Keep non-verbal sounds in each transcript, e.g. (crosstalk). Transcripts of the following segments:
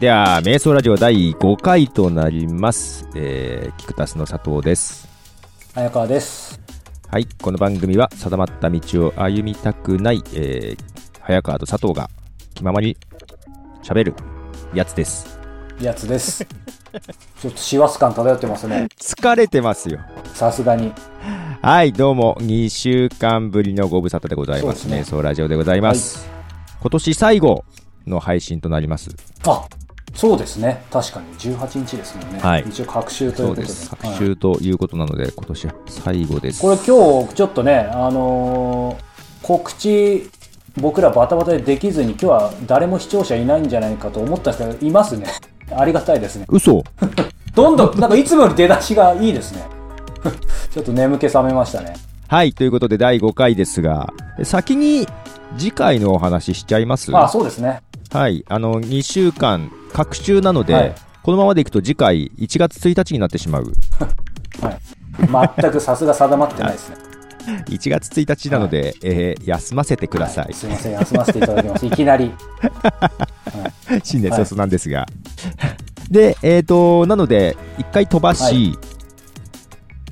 はい。では、瞑想ラジオ第5回となります。えー、キクタスの佐藤です。早川です。はい。この番組は定まった道を歩みたくない、えー、早川と佐藤が気ままに喋るやつです。やつです。(laughs) ちょっと師走感漂ってますね。疲れてますよ。さすがに。はい、どうも、2週間ぶりのご無沙汰でございます。すね瞑想ラジオでございます。今年最後の配信となります。あそうですね。確かに18日ですもんね。はい一応、隔週といことで。そううです。はい昨週ということなので、今年最後です。これ今日、ちょっとね、あのー告知、僕らバタバタでできずに、今日は誰も視聴者いないんじゃないかと思ったんですけど、いますね。ありがたいですね。嘘 (laughs) どんどん、なんかいつもより出だしがいいですね。(laughs) ちょっと眠気覚めましたね。はい、ということで第5回ですが、先に次回のお話しちゃいます？あそうですね。はい、あの、2週間、隔週なので、はいこのままでいくと次回1月1日になってしまう。はい。全くさすが定まってないですね。1月1日なので、えー休ませてください。すいません、休ませていただきます。いきなり。新年早々なんですが。で、えっ、と、なので、1回飛ばし、はい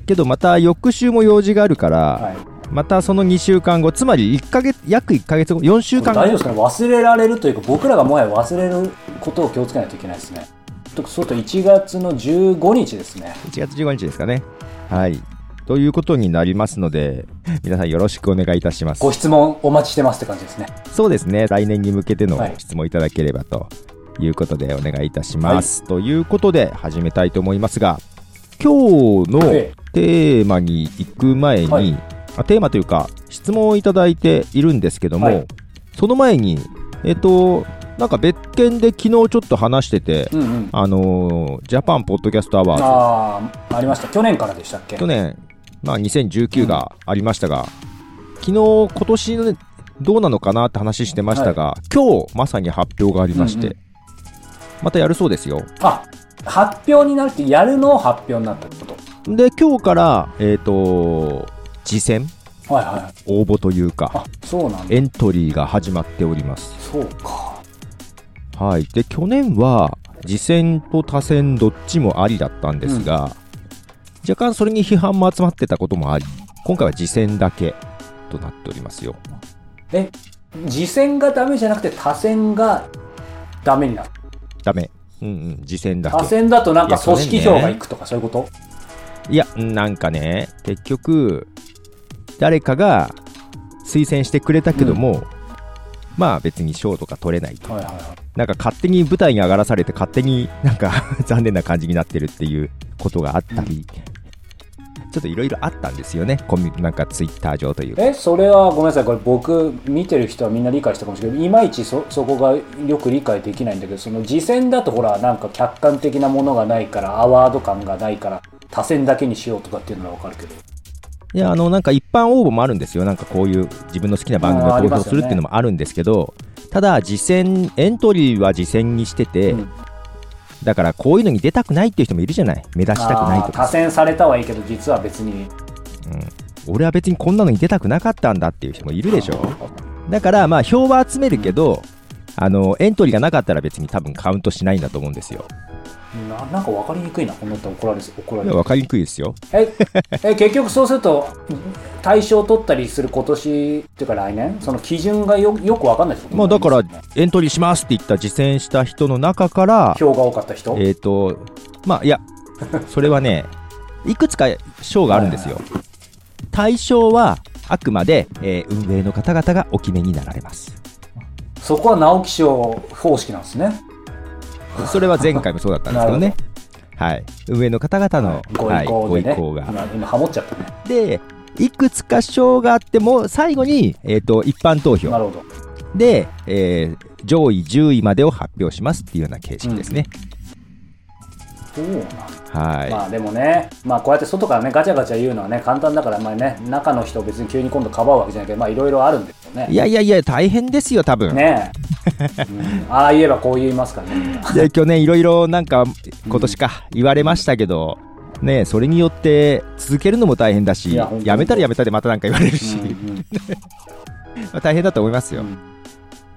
けどまた翌週も用事があるから、はい。またその2週間後、つまり1ヶ月、約1ヶ月後、4週間後大丈夫ですかね忘れられるというか、僕らがもはや忘れることを気をつけないといけないですね。とそうと1月の15日ですね。1月15日ですかね。はい。ということになりますので、皆さんよろしくお願いいたします。ご質問お待ちしてますって感じですね。そうですね、来年に向けてのはい質問いただければということでお願いいたします。ということで始めたいと思いますが、今日のえテーマに行く前に、はいあテーマというか質問をいただいているんですけども、はいその前に、えっと、なんか別件で昨日ちょっと話してて、うんうん。あのージャパンポッドキャストアワーズ、ああ、ありました。去年からでしたっけ？去年、まあ、2019がありましたが、昨日、今年のねどうなのかなって話してましたが、今日まさに発表がありまして、うんうまたやるそうですよ。あ、発表になるって、やるのを発表になったってこと？で、今日から、えっ、と、次戦、はいはい。応募というか、あ、そうなんだ。エントリーが始まっております。そうか。はい。で、去年は、次戦と他戦どっちもありだったんですが、若干それに批判も集まってたこともあり、今回は次戦だけとなっておりますよ。え、次戦がダメじゃなくて他戦がダメになる？ダメ。うんうん、次戦だけ。他戦だとなんか組織票がいくとかそういうこと？いや、なんかね、結局、誰かが推薦してくれたけども、まあ別に賞とか取れないと。はいはいはい。なんか勝手に舞台に上がらされて、勝手に (laughs) なんか残念な感じになってるっていうことがあったり、ちょっといろいろあったんですよね。コミなんかツイッター上というか。えそれはごめんなさいこれ僕見てる人はみんな理解したかもしれないけどいまいちそそこがよく理解できないんだけどその次戦だとほらなんか客観的なものがないからアワード感がないから他戦だけにしようとかっていうのは分かるけどいや、あの、なんか一般応募もあるんですよ。なんかこういう自分の好きな番組を投票まするっていうのもあるんですけど、ただ、次戦、エントリーは次戦にしてて、うんだからこういうのに出たくないっていう人もいるじゃない。目立ちたくないとか。あー他戦されたはいいけど実は別に俺は別にこんなのに出たくなかったんだっていう人もいるでしょ。だから、まあ、票は集めるけど、あの、エントリーがなかったら別に多分カウントしないんだと思うんですよ。ななんか分かりにくいなこんなったら怒られ怒られるわかりにくいですよ。ええ結局そうすると対象を取ったりする今年っていうか来年？その基準がよよく分かんないってことまあ、だからエントリーしますって言った実践した人の中から、票が多かった人？えっ、と、まあ、いや、それはね、(laughs) いくつか賞があるんですよ。対象は、あくまで、えー運営の方々がお決めになられます。そこは直木賞方式なんですね。それは前回もそうだったんですけどね。はい。運営の方々の、ごはい、意向でね。ご意向が。今、今ハモっちゃったね。で、いくつか賞があっても、最後に、えっ、と、一般投票なるほど。で、えー上位10位までを発表しますっていうような形式ですね。そうなんだ。はい。まあでもね、まあこうやって外からね、ガチャガチャ言うのはね、簡単だから、まあね、中の人を別に急に今度かばうわけじゃないけど、まあいろいろあるんですよね。いやいやいや、大変ですよ、多分。ねえ、うんああ言えばこう言いますからね。で去年いろいろなんか今年か言われましたけど、ねそれによって続けるのも大変だしいやめたらやめたでまたなんか言われるし、うんうん (laughs) まあ大変だと思いますよ、うん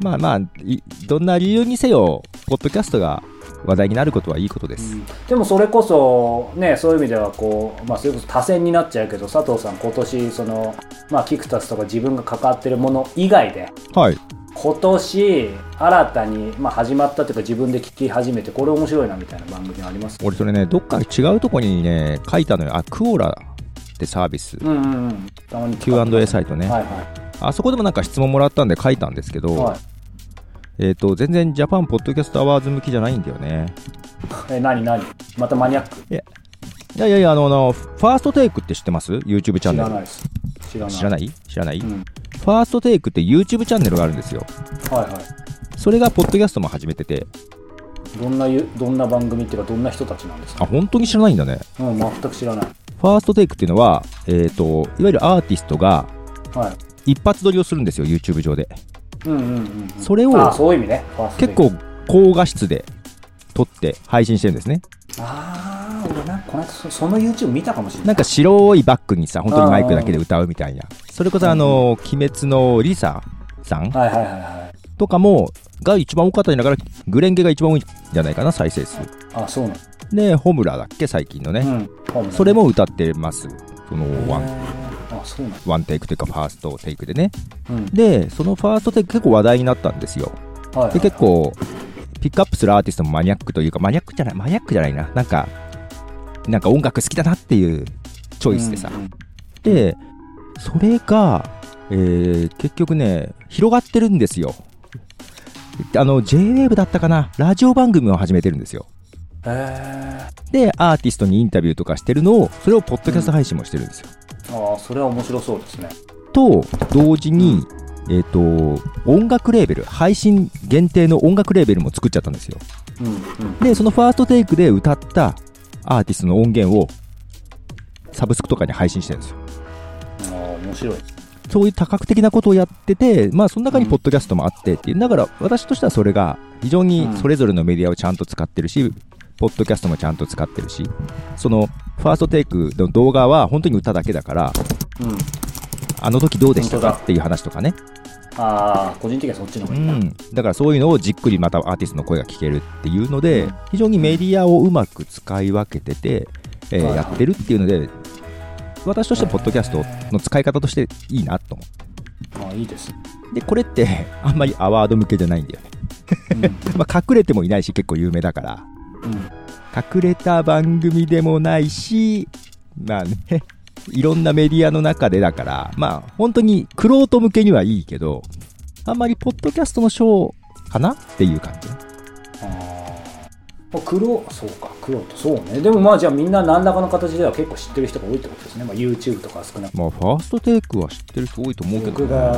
まあまあ、いどんな理由にせよ、ポッドキャストが話題になることはいいことです。でもそれこそねそういう意味ではこうまあそれこそ多選になっちゃうけど佐藤さん今年そのまあキクタスとか自分が関わってるもの以外ではい。今年新たにまあ始まったというか自分で聞き始めてこれ面白いなみたいな番組あります？俺それね、どっか違うとこにね、書いたのよ。あ、 Quora ってサービス。うんうんうん Q&A サイトね。はいあそこでもなんか質問もらったんで書いたんですけど、はい、はい、えっ、と、全然ジャパンポッドキャストアワーズ向きじゃないんだよね。え何何？またマニアック？いやいやいや、あの、あのファーストテイクって知ってます ?YouTube チャンネル。知らないです知らない知らない？知らない、うん、ファーストテイクって YouTube チャンネルがあるんですよ。はいはいそれがポッドキャストも始めてて、どんなゆどんな番組っていうかどんな人たちなんですあ、か本当に知らないんだね。うん全く知らないファーストテイクっていうのは、えっ、と、いわゆるアーティストがはい一発撮りをするんですよ、YouTube 上で。うんうんうんうんそれを結ク構高画質で撮って配信してるんですね。ああ俺なんかこの間そその YouTube 見たかもしれないなんか白いバックにさ、本当にマイクだけで歌うみたいな。それこそあの、鬼滅の LiSAさんはいはいはいはいとかも、が一番多かったんだから、紅蓮華が一番多いんじゃないかな、再生数。あそうなので、ホムラだっけ、最近のね。うん本それも歌ってます。そのワン、あそうなのワンテイクというか、ファーストテイクでね。うんで、そのファーストテイク結構話題になったんですよ。はいはいで、結構、ピックアップするアーティストもマニアックというか、マニアックじゃない、マニアックじゃないな。なんか、なんか音楽好きだなっていうチョイスでさ。うんうんで、それが、えー結局ね、広がってるんですよ。あの、JWAVE だったかな？ラジオ番組を始めてるんですよ。へで、アーティストにインタビューとかしてるのを、それをポッドキャスト配信もしてるんですよ。ーああそれは面白そうですね。と、同時に、えっ、と、音楽レーベル、配信限定の音楽レーベルも作っちゃったんですよ。うんうん。で、そのファーストテイクで歌ったアーティストの音源を、サブスクとかに配信してるんですよ。ああ面白いそういう多角的なことをやってて、まあ、その中にポッドキャストもあってっていう、だから私としてはそれが非常にそれぞれのメディアをちゃんと使ってるし、ポッドキャストもちゃんと使ってるし、そのファーストテイクの動画は本当に歌だけだから、うん。あの時どうでしたかっていう話とかね、ああ個人的にはそっちの方うがいいな、ん、だからそういうのをじっくりまたアーティストの声が聞けるっていうので、うん。非常にメディアをうまく使い分けてて、えーはいやってるっていうので、私としてはポッドキャストの使い方としていいなと思ああいいです、う。で、これってあんまりアワード向けじゃないんだよね。うん (laughs) まあ、隠れてもいないし結構有名だから。うん隠れた番組でもないしまあね。(laughs) いろんなメディアの中でだからまあ本当にクロート向けにはいいけどあんまりポッドキャストのショーかなっていう感じ。ああ黒そうか黒とそうね。でもまあじゃあみんな何らかの形では結構知ってる人が多いってことですね、まあ、YouTube とか少なくまあファーストテイクは知ってる人多いと思うけど、僕が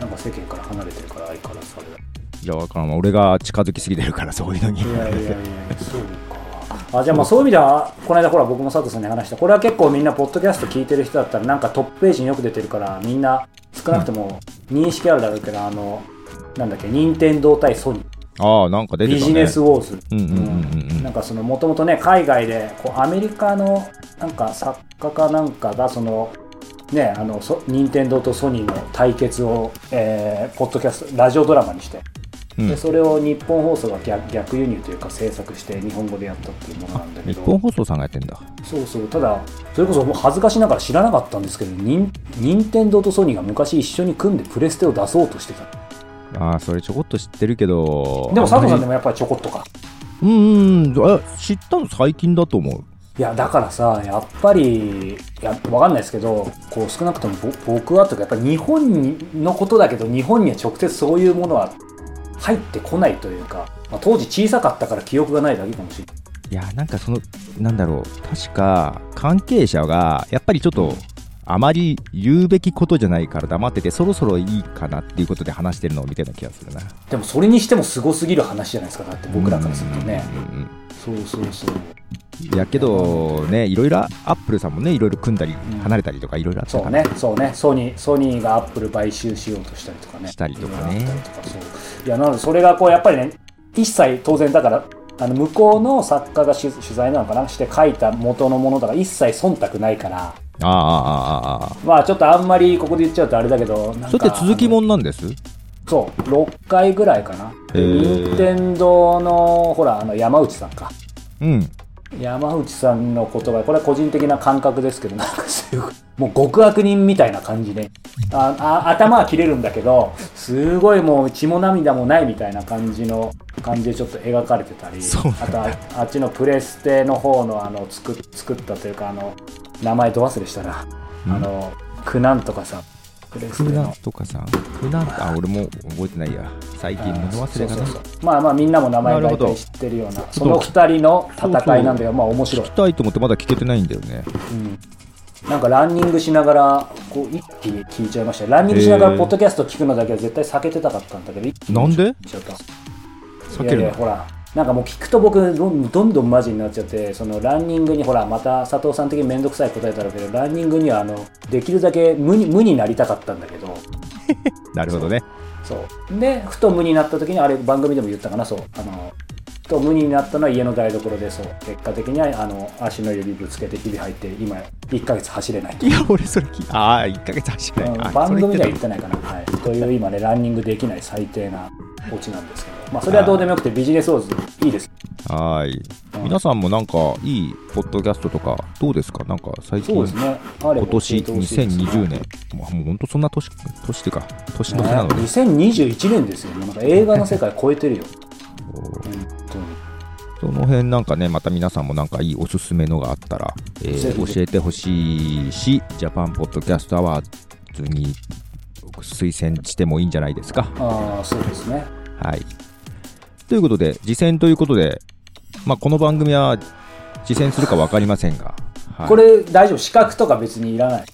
なんか世間から離れてるから相変わらずそれだいやわからん俺が近づきすぎてるからそういうのに。いやいやいやそうかあじゃあまあそういう意味ではこの間ほら僕も佐藤さんに話した。これは結構みんなポッドキャスト聞いてる人だったらなんかトップページによく出てるからみんな少なくとも認識あるだろうけど、あのなんだっけ任天堂対ソニー。ああなんか出てたね。ビジネスウォーズ。うんうんうんうん。うん。なんかそのもともとね海外でこうアメリカのなんか作家かなんかがそのねあのそ任天堂とソニーの対決を、えーポッドキャストラジオドラマにして、うんでそれを日本放送が逆逆輸入というか制作して日本語でやったっていうものなんだけ日ど本放送さんがやってんだ。そうそう。ただそれこそもう恥ずかしながら知らなかったんですけど任任天堂とソニーが昔一緒に組んでプレステを出そうとしてた。ああそれちょこっと知ってるけど。でも佐藤さんでもやっぱりちょこっとか。うんうん。あ知ったの最近だと思う。いやだからさやっぱりいやわかんないですけどこう少なくともぼ僕はというかやっぱり日本のことだけど日本には直接そういうものは入ってこないというか、まあ、当時小さかったから記憶がないだけかもしれない。いやなんかそのなんだろう。確か関係者がやっぱりちょっとあまり言うべきことじゃないから黙っててそろそろいいかなっていうことで話してるのを見てた気がするな。でもそれにしてもすごすぎる話じゃないですかだって僕らからするとね。うんうんうんそうそうそう。いやけどねいろいろアップルさんもねいろいろ組んだりん離れたりとかいろいろあったそうからねそうね。ソニーソニーがアップル買収しようとしたりとかね。したりとかね。いやなのでそれがこうやっぱりね一切当然だからあの向こうの作家が取取材なのかな？して書いた元のものだから一切忖度ないからあああああまあちょっとあんまりここで言っちゃうとあれだけどそれって続きもんなんです？そう6回ぐらいかな。任天堂のほらあの山内さんか。うん。山内さんの言葉これは個人的な感覚ですけど (laughs) なんかすごいもう極悪人みたいな感じで。ああ頭は切れるんだけどすごいもう血も涙もないみたいな感じの感じでちょっと描かれてたり。そうあとああっちのプレステの方のあの作作ったというかあの名前ど忘れしたな、うん。あのクナンとかさプレスクナテのとかさん。クナあ、俺も覚えてないや。最近物忘れがなそうそうそう。まあまあみんなも名前大体知ってるような。その二人の戦いなんだけどまあ面白い。聞きたいと思ってまだ聞けてないんだよね。うん、なんかランニングしながらこう一気に聞いちゃいましたよ。ランニングしながらポッドキャスト聞くのだけは絶対避けてたかったんだけど一気になんで？避けるの？ほらなんかもう聞くと僕どんどんマジになっちゃってそのランニングにほらまた佐藤さん的に面倒くさい答えだろうけどランニングにはあのできるだけ無に無になりたかったんだけど。(laughs) なるほどね。そう。でふと無になった時にあれ番組でも言ったかな？そう。あのふと無になったのは家の台所でそう。結果的にはあの足の指ぶつけてひび入って今1ヶ月走れないと。いや、俺それ聞いああ、1ヶ月走らない。あうん番組では言ってないかな、はい、という今ねランニングできない最低なオチなんですけど。まあそれはどうでもよくてビジネスオーズいいです。はーい。うん皆さんもなんかいいポッドキャストとかどうですか？なんか最近、そうですね。今年教えてほしいですね。2020年、もうもう本当そんな年、年っていうか、年の瀬なのねで、2021年ですよ。もうなんか映画の世界超えてるよ。本当にその辺なんかね、また皆さんもなんかいいおすすめのがあったら、えー教えてほしいし、ジャパンポッドキャストアワーズに推薦してもいいんじゃないですか。ああそうですねはい。ということで、自薦ということで、まあ、この番組は自薦するか分かりませんが、はいこれ大丈夫？資格とか別にいらない？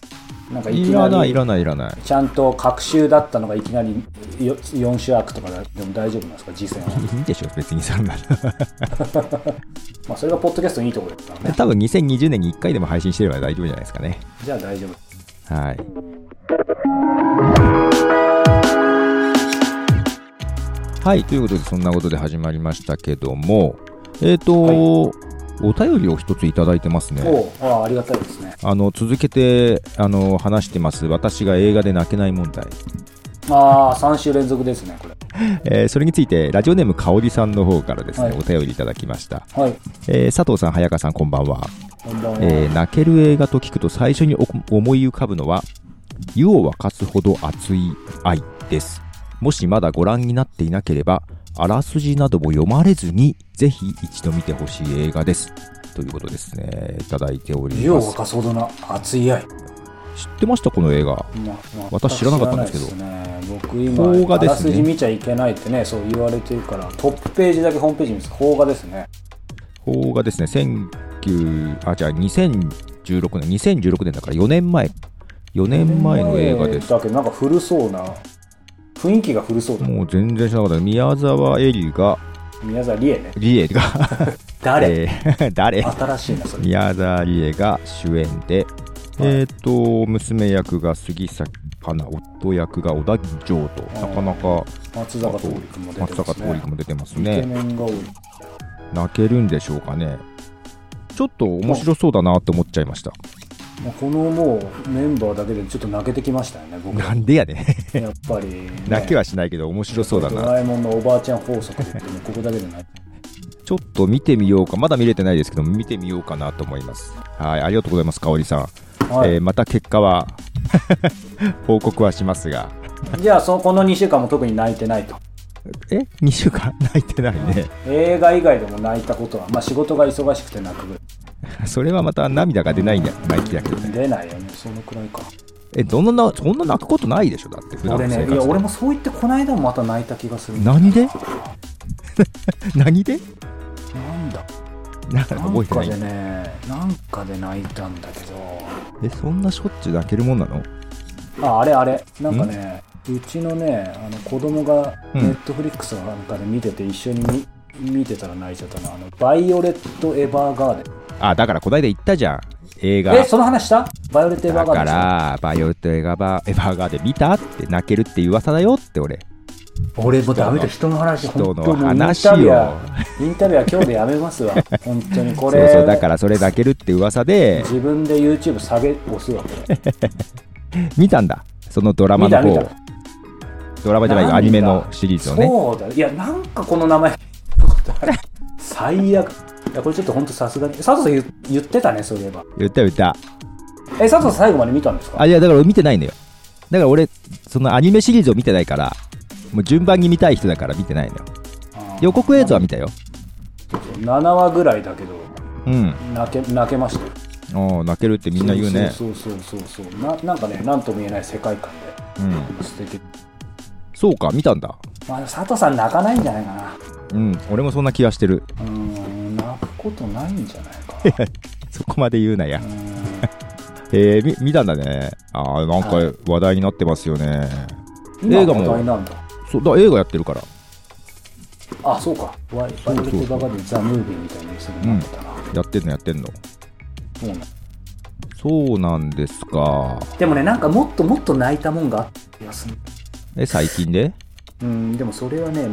なんかいきないらない、らない、いらない。ちゃんと隔週だったのがいきなりよ4週空くとかでも大丈夫なんですか？次戦は (laughs) いいでしょ、別にそんな。(laughs) まあそれがポッドキャストのいいところですからね多分2020年に1回でも配信してれば大丈夫じゃないですかね。じゃあ大丈夫はい。はい、ということで、そんなことで始まりましたけども、えっ、と、はい。お便りを一ついただいてますね。ああありがたいですね。あの続けてあの話してます、私が映画で泣けない問題、ああ3週連続ですねこれ。(laughs) えーそれについて、ラジオネームかおりさんの方からですね、はい。お便りいただきました。はい。えー佐藤さん、早川さん、こんばんは。こんばんは、えー泣ける映画と聞くと最初にお思い浮かぶのは湯を沸かすほど熱い愛ですもしまだご覧になっていなければあらすじなども読まれずにぜひ一度見てほしい映画です。ということですね。いただいております。かすほどの熱い愛、知ってました？この映画。まま私知らなかったんですけど。僕今邦画ですね。あらすじ見ちゃいけないってねそう言われてるからトップページだけホームページ見ます。邦画ですね。邦画ですね。19あじゃあ2016年。2016年だから4年前。4年前の映画です。だけどなんか古そうな雰囲気が古そうだ。もう全然知らなかった。宮沢絵里が宮沢りえね。リエが。(laughs) 誰、えー (laughs) 誰？新しいなそれ。宮沢りえが主演で、えっ、と、娘役が杉咲花、夫役が小田城と、なかなか松坂桃李君も出松てますね。坂桃李君も出てますイケね。メンが多い。泣けるんでしょうかね。ちょっと面白そうだなって思っちゃいました。このもうメンバーだけでちょっと泣けてきましたよね僕なんでやねん。やっぱり、ね、泣きはしないけど面白そうだな。ドラえもんのおばあちゃん法則ってもここだけでないちょっと見てみようか。まだ見れてないですけど、見てみようかなと思います。はい、ありがとうございます、かおりさん。はい、えーまた結果は？(laughs) 報告はしますが。じゃあそこの2週間も特に泣いてないとえ ?2 週間？(laughs) 泣いてないね。映画以外でも泣いたことはまあ仕事が忙しくて泣くぐらい (laughs) それはまた涙が出ないんだ泣きだけどね。出ないよね。そのくらいか。え、どんな、そんな泣くことないでしょ？だって、普段俺ねいや俺もそう言ってこの間もまた泣いた気がする何で？(laughs) 何で？なんだ？なんかなんかで覚えてない？ねなんかで泣いたんだけど。え、そんなしょっちゅう泣けるもんなの？ああれあれ。なんかねうちのねあの子供がうん。ネットフリックスなんかで見てて一緒に見見てたら泣いちゃったなあのバイオレット・エヴァーガーデンあ、だからこないだ言ったじゃん。映画。えその話した？バイオレット・エヴァだかーガーデンでしら、バイオレットエヴァーエヴァーガーで見た？って泣けるって噂だよって俺。ょ俺もうダメだ。人の話人の本当に。話インタビュをインタビュアー今日でやめますわ。本当にこれそうそう、だからそれ泣けるって噂で、自分で YouTube 下げ押すわこれ。(laughs) 見たんだ。そのドラマの方。ドラマじゃないアニメのシリーズをね。そうだ。いやなんかこの名前。(laughs) 最悪いやこれちょっと本当さすがに佐藤さん言言ってたねそういえば。言った言った。え佐藤さん最後まで見たんですか？あいやだから俺見てないんだよ。だから俺そのアニメシリーズを見てないからもう順番に見たい人だから見てないのよ。予告映像は見たよ。7話ぐらいだけどうん。泣け泣けましたよ。ああ泣けるってみんな言うね。そうそうそうそう。そうななんかねなんとも言えない世界観うん。で素敵。そうか見たんだ。まあ佐藤さん泣かないんじゃないかな。うん俺もそんな気がしてる。うーんことないんじゃないかそこまで言うなや。えー、み見たんだね。ああなんかはい。話題になってますよね、今映画も。話題なんだ。そうだ映画やってるから。あそうか。ワイバイオレット・バガでザ・ムービーみたいにするなってたな、やってんのやってんの。そうなんそうなんですか。でもねなんかもっともっと泣いたもんがあった気がする。え最近で？うんでもそれはね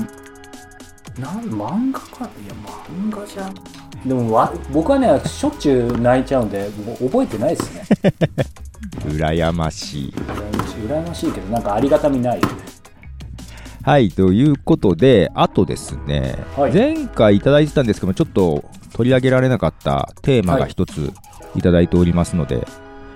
なん漫画か。いや漫画じゃんでもわ僕はねしょっちゅう泣いちゃうんでもう覚えてないですね。(laughs) 羨ましい。羨ましい羨ましいけどなんかありがたみないよね。はいということであとですね、はい。前回いただいてたんですけどもちょっと取り上げられなかったテーマが一ついただいておりますので、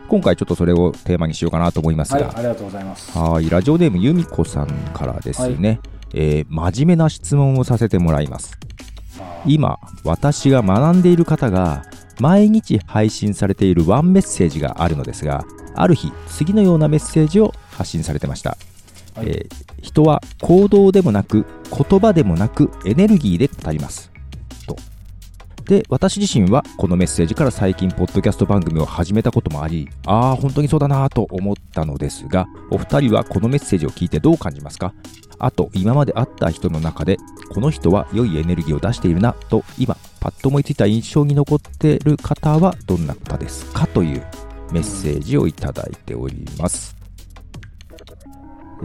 今回ちょっとそれをテーマにしようかなと思いますが、はいありがとうございます。はい、ラジオネームゆみこさんからですね、えー真面目な質問をさせてもらいます。あ今、私が学んでいる方が毎日配信されているワンメッセージがあるのですが、ある日、次のようなメッセージを発信されてました。はいえー人は行動でもなく、言葉でもなく、エネルギーで語ります。と。で、私自身はこのメッセージから最近、ポッドキャスト番組を始めたこともあり、ああ、本当にそうだなと思ったのですが、お二人はこのメッセージを聞いてどう感じますか？あと、今まで会った人の中で、この人は良いエネルギーを出しているなと、今、パッと思いついた印象に残っている方はどんな方です？かというメッセージをいただいております。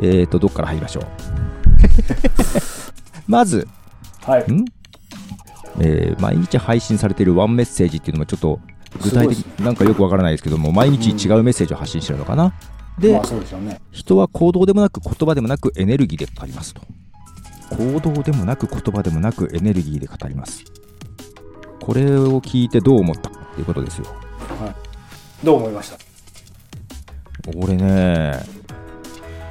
えーと、どっから入りましょう？(laughs) まず、はいん？えー毎日配信されているワンメッセージっていうのもちょっと具体的なんかよくわからないですけども毎日違うメッセージを発信してるのかな、で、人は行動でもなく言葉でもなくエネルギーで語りますと。行動でもなく言葉でもなくエネルギーで語ります。これを聞いてどう思ったかっていうことですよ。どう思いました？俺ね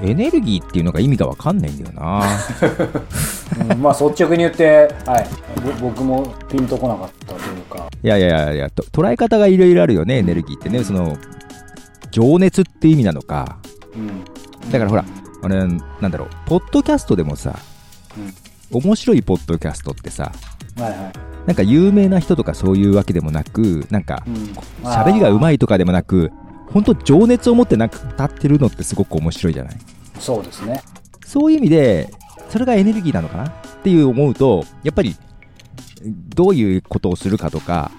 エネルギーっていうのが意味がわかんないんだよな。うん。まあ率直に言って、はい、ぼ僕もピンとこなかったというか、いやいやいやいやと捉え方がいろいろあるよねエネルギーってね。その情熱って意味なのか。うん、だからほらあれなんだろう。ポッドキャストでもさ、面白いポッドキャストってさはいはい、なんか有名な人とかそういうわけでもなくなんかうん、喋りがうまいいとかでもなく本当情熱を持ってなんか語ってるのってすごく面白いじゃない？そうですね。そういう意味でそれがエネルギーなのかなっていう思うとやっぱりどういうことをするかとか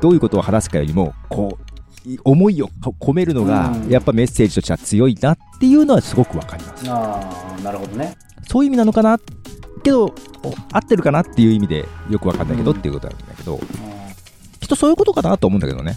どういうことを話すかよりもこうい思いをこ込めるのがうん。やっぱメッセージとしては強いなっていうのはすごくわかります。ああなるほどね。そういう意味なのかな？けどお合ってるかなっていう意味でよくわかんないけどうんっていうことなんだけどうきっとそういうことかなと思うんだけどね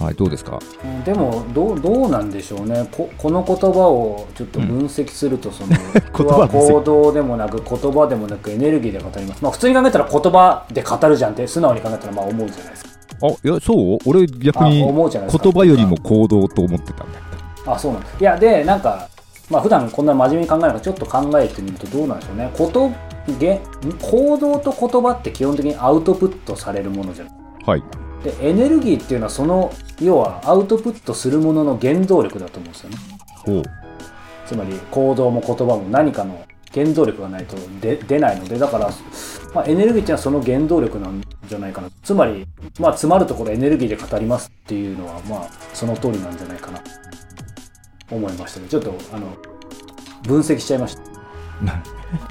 はいどうですか？んでもどうどうなんでしょうね。ここの言葉をちょっと分析するとその、(laughs) 僕は行動でもなく言葉でもなくエネルギーで語ります。まあ普通に考えたら言葉で語るじゃんって素直に考えたらまあ思うじゃないですか。あいやそう？俺逆に言葉よりも行動と思ってたんだあそうなんです。いやでなんかまあ普段こんな真面目に考えながらちょっと考えてみるとどうなんでしょうね。ことげ行動と言葉って基本的にアウトプットされるものじゃないはい。でエネルギーっていうのはその要はアウトプットするものの原動力だと思うんですよね。ほう。つまり行動も言葉も何かの原動力がないと出出ないのでだから、まあ、エネルギーっていうのはその原動力なんじゃないかな。つまり、まあ、詰まるところエネルギーで語りますっていうのはまあその通りなんじゃないかな。思いましたねちょっとあの分析しちゃいました。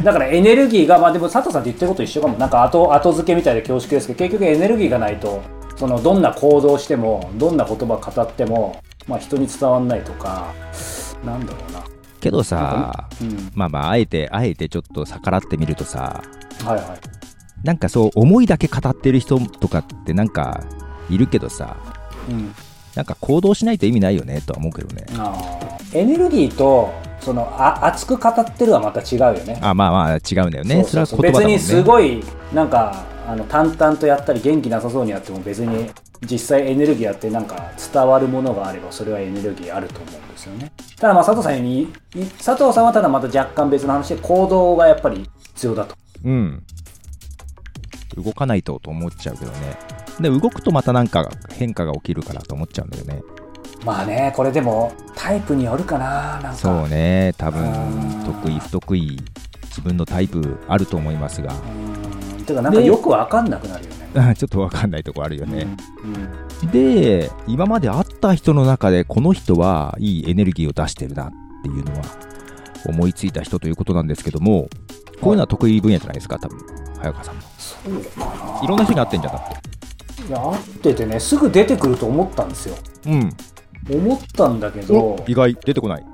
だからエネルギーがまあでも佐藤さんって言ってること一緒かも。なんか後後付けみたいで恐縮ですけど結局エネルギーがないとそのどんな行動してもどんな言葉語っても、まあ、人に伝わんないとかなんだろうな。けどさうん。まあまああえてあえてちょっと逆らってみるとさはいはい。なんかそう思いだけ語ってる人とかってなんかいるけどさうん。なんか行動しないと意味ないよねとは思うけどね。エネルギーとそのあ熱く語ってるはまた違うよね。あまあまあ違うんだよね。それは言葉だもんね。別にすごいなんかあの淡々とやったり元気なさそうにやっても別に実際エネルギーあってなんか伝わるものがあればそれはエネルギーあると思うんですよね。ただまあ佐藤さんにい佐藤さんはただまた若干別の話で行動がやっぱり必要だと。うん。動かないとと思っちゃうけどね。で動くとまたなんか変化が起きるからと思っちゃうんだよね。まあねこれでもタイプによるかななんか。そうね多分うん。得意不得意自分のタイプあると思いますがてかなんかよくわかんなくなるよね。(laughs) ちょっとわかんないとこあるよね、うんうん。で今まで会った人の中でこの人はいいエネルギーを出してるなっていうのは思いついた人ということなんですけどもこういうのは得意分野じゃないですか多分。早川さんもそうかな。いろんな人に会ってんじゃんだって。いや会っててねすぐ出てくると思ったんですよ。うん。思ったんだけど。お意外。出てこない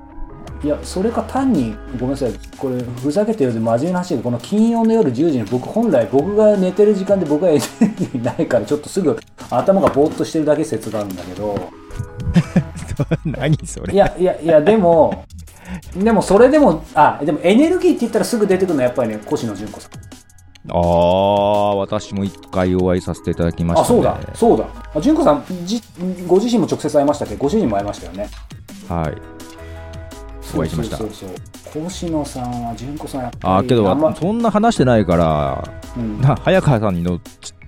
いやそれか単にごめんなさい。これふざけてるで真面目な話でこの金曜の夜10時に僕本来僕が寝てる時間で僕がエネルギーないからちょっとすぐ頭がぼーっとしてるだけ説が (laughs) あるんだけど何それいやいやいやでもでもそれでもあでもエネルギーって言ったらすぐ出てくるのはやっぱりね越野純子さんああ私も一回お会いさせていただきました、ね、あそうだ。そうだ。あ純子さんじご自身も直接会いましたけ？どご主人も会いましたよね。はいお会いしましたそうそうそう。越野さんは純子さんやっぱり。あーけどそんな話してないからうん。な早川さんの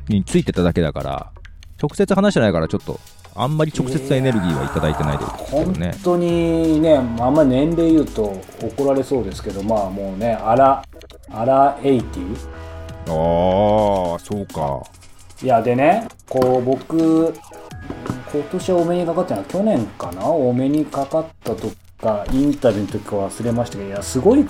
についてただけだから直接話してないからちょっとあんまり直接エネルギーはいただいてないですけど本ね。当にね、あんまり年齢言うと怒られそうですけど、まあもうね、アラ、アラエイティああそうか。いや、でね、こう僕、今年はお目にかかってない。去年かな？お目にかかったとか、インタビューの時か忘れましたけど、いや、すごい、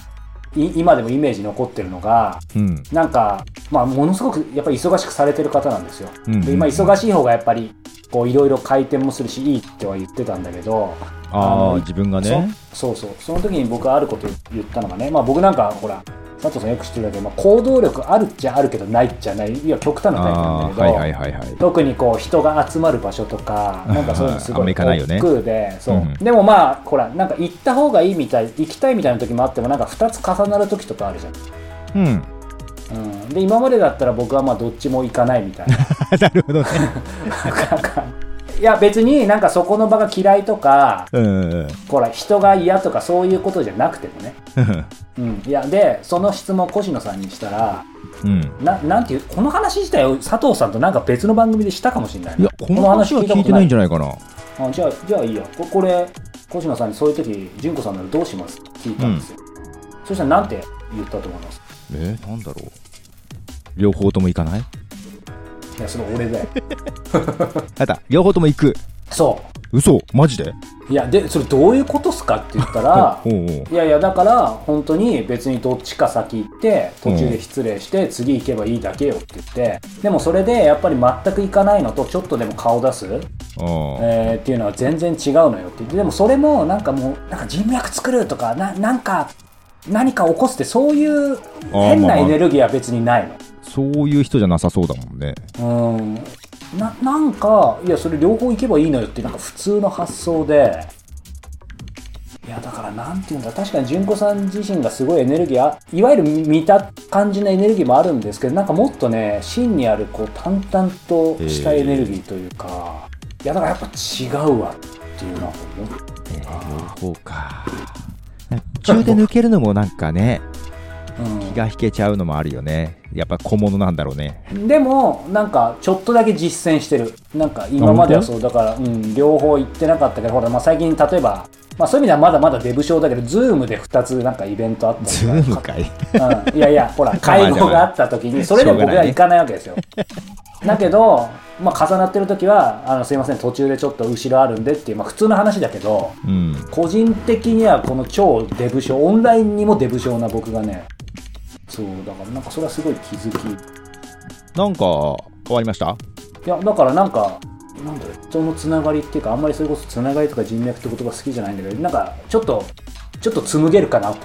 い今でもイメージ残ってるのが、うんなんか、まあ、ものすごくやっぱり忙しくされてる方なんですよ。うんうんで、今忙しい方がやっぱり、こういろいろ回転もするし、いいっては言ってたんだけど、ああ自分がね。そそうそう。その時に僕あること言ったのがねまあ僕なんかほら佐藤さんよく知ってるだけど、まあ、行動力あるっちゃあるけどないっちゃないいや極端なタイプなんだけど、はいはいはいはい。特にこう人が集まる場所とかなんかそういうのすごい億劫でそう、うん。でもまあほらなんか行った方がいいみたい行きたいみたいな時もあってもなんか2つ重なる時とかあるじゃん、うんうん、で今までだったら僕はまあどっちも行かないみたいな。(laughs) なるほどね。なんかいや別になんかそこの場が嫌いとかうんうんうん。ほら人が嫌とかそういうことじゃなくてもね。うん、いやでその質問を越野さんにしたらうん。ななんていうこの話自体を佐藤さんとなんか別の番組でしたかもしれないいやこの話は聞いてないんじゃないかな。ゃあじゃあじゃあいいや。ここれ越野さんにそういう時純子さんならどうします？って聞いたんですよ、そしたらなんて言ったと思います？えー、なんだろう。両方とも行かない？いやそれ俺だよ (laughs) あった。両方とも行く。そ嘘？マジで？ういやでそれどういうことっすかって言ったら (laughs) おうおう。いやいやだから本当に別にどっちか先行って途中で失礼して次行けばいいだけよって言ってでもそれでやっぱり全く行かないのとちょっとでも顔出す、あーえーっていうのは全然違うのよって言ってでもそれもなんかもうなんか人脈作るとかななんか何か起こすってそういう変なエネルギーは別にないの。そういう人じゃなさそうだもんね。うん。ななんかいやそれ両方行けばいいのよってなんか普通の発想で。いやだからなんていうんだ。確かに純子さん自身がすごいエネルギーあいわゆる見た感じのエネルギーもあるんですけどなんかもっとね真にあるこう淡々としたエネルギーというか、いやだからやっぱ違うわっていうのは思っえー両方か。途中で抜けるのもなんかね気が引けちゃうのもあるよね。やっぱ小物なんだろうね。うん、でもなんかちょっとだけ実践してる。なんか今まではそうだから、うん、両方行ってなかったけどほら、まあ、最近例えばまあ、そういう意味ではまだまだデブ症だけど、ズームで2つなんかイベントあったズーム会。うん、いやいや、(laughs) ほら、会合があった時に、それでも僕は行かないわけですよ。だけど、まあ、重なってる時は、あのすいません、途中でちょっと後ろあるんでっていう、まあ、普通の話だけど、うん。個人的にはこの超デブ症、オンラインにもデブ症な僕がね、そう、だからなんかそれはすごい気づき。なんか変わりました？いや、だからなんか、なんだろう、人のつながりっていうか、あんまりそれこそつながりとか人脈って言葉好きじゃないんだけど、なんかちょっと、ちょっと紡げるかなと。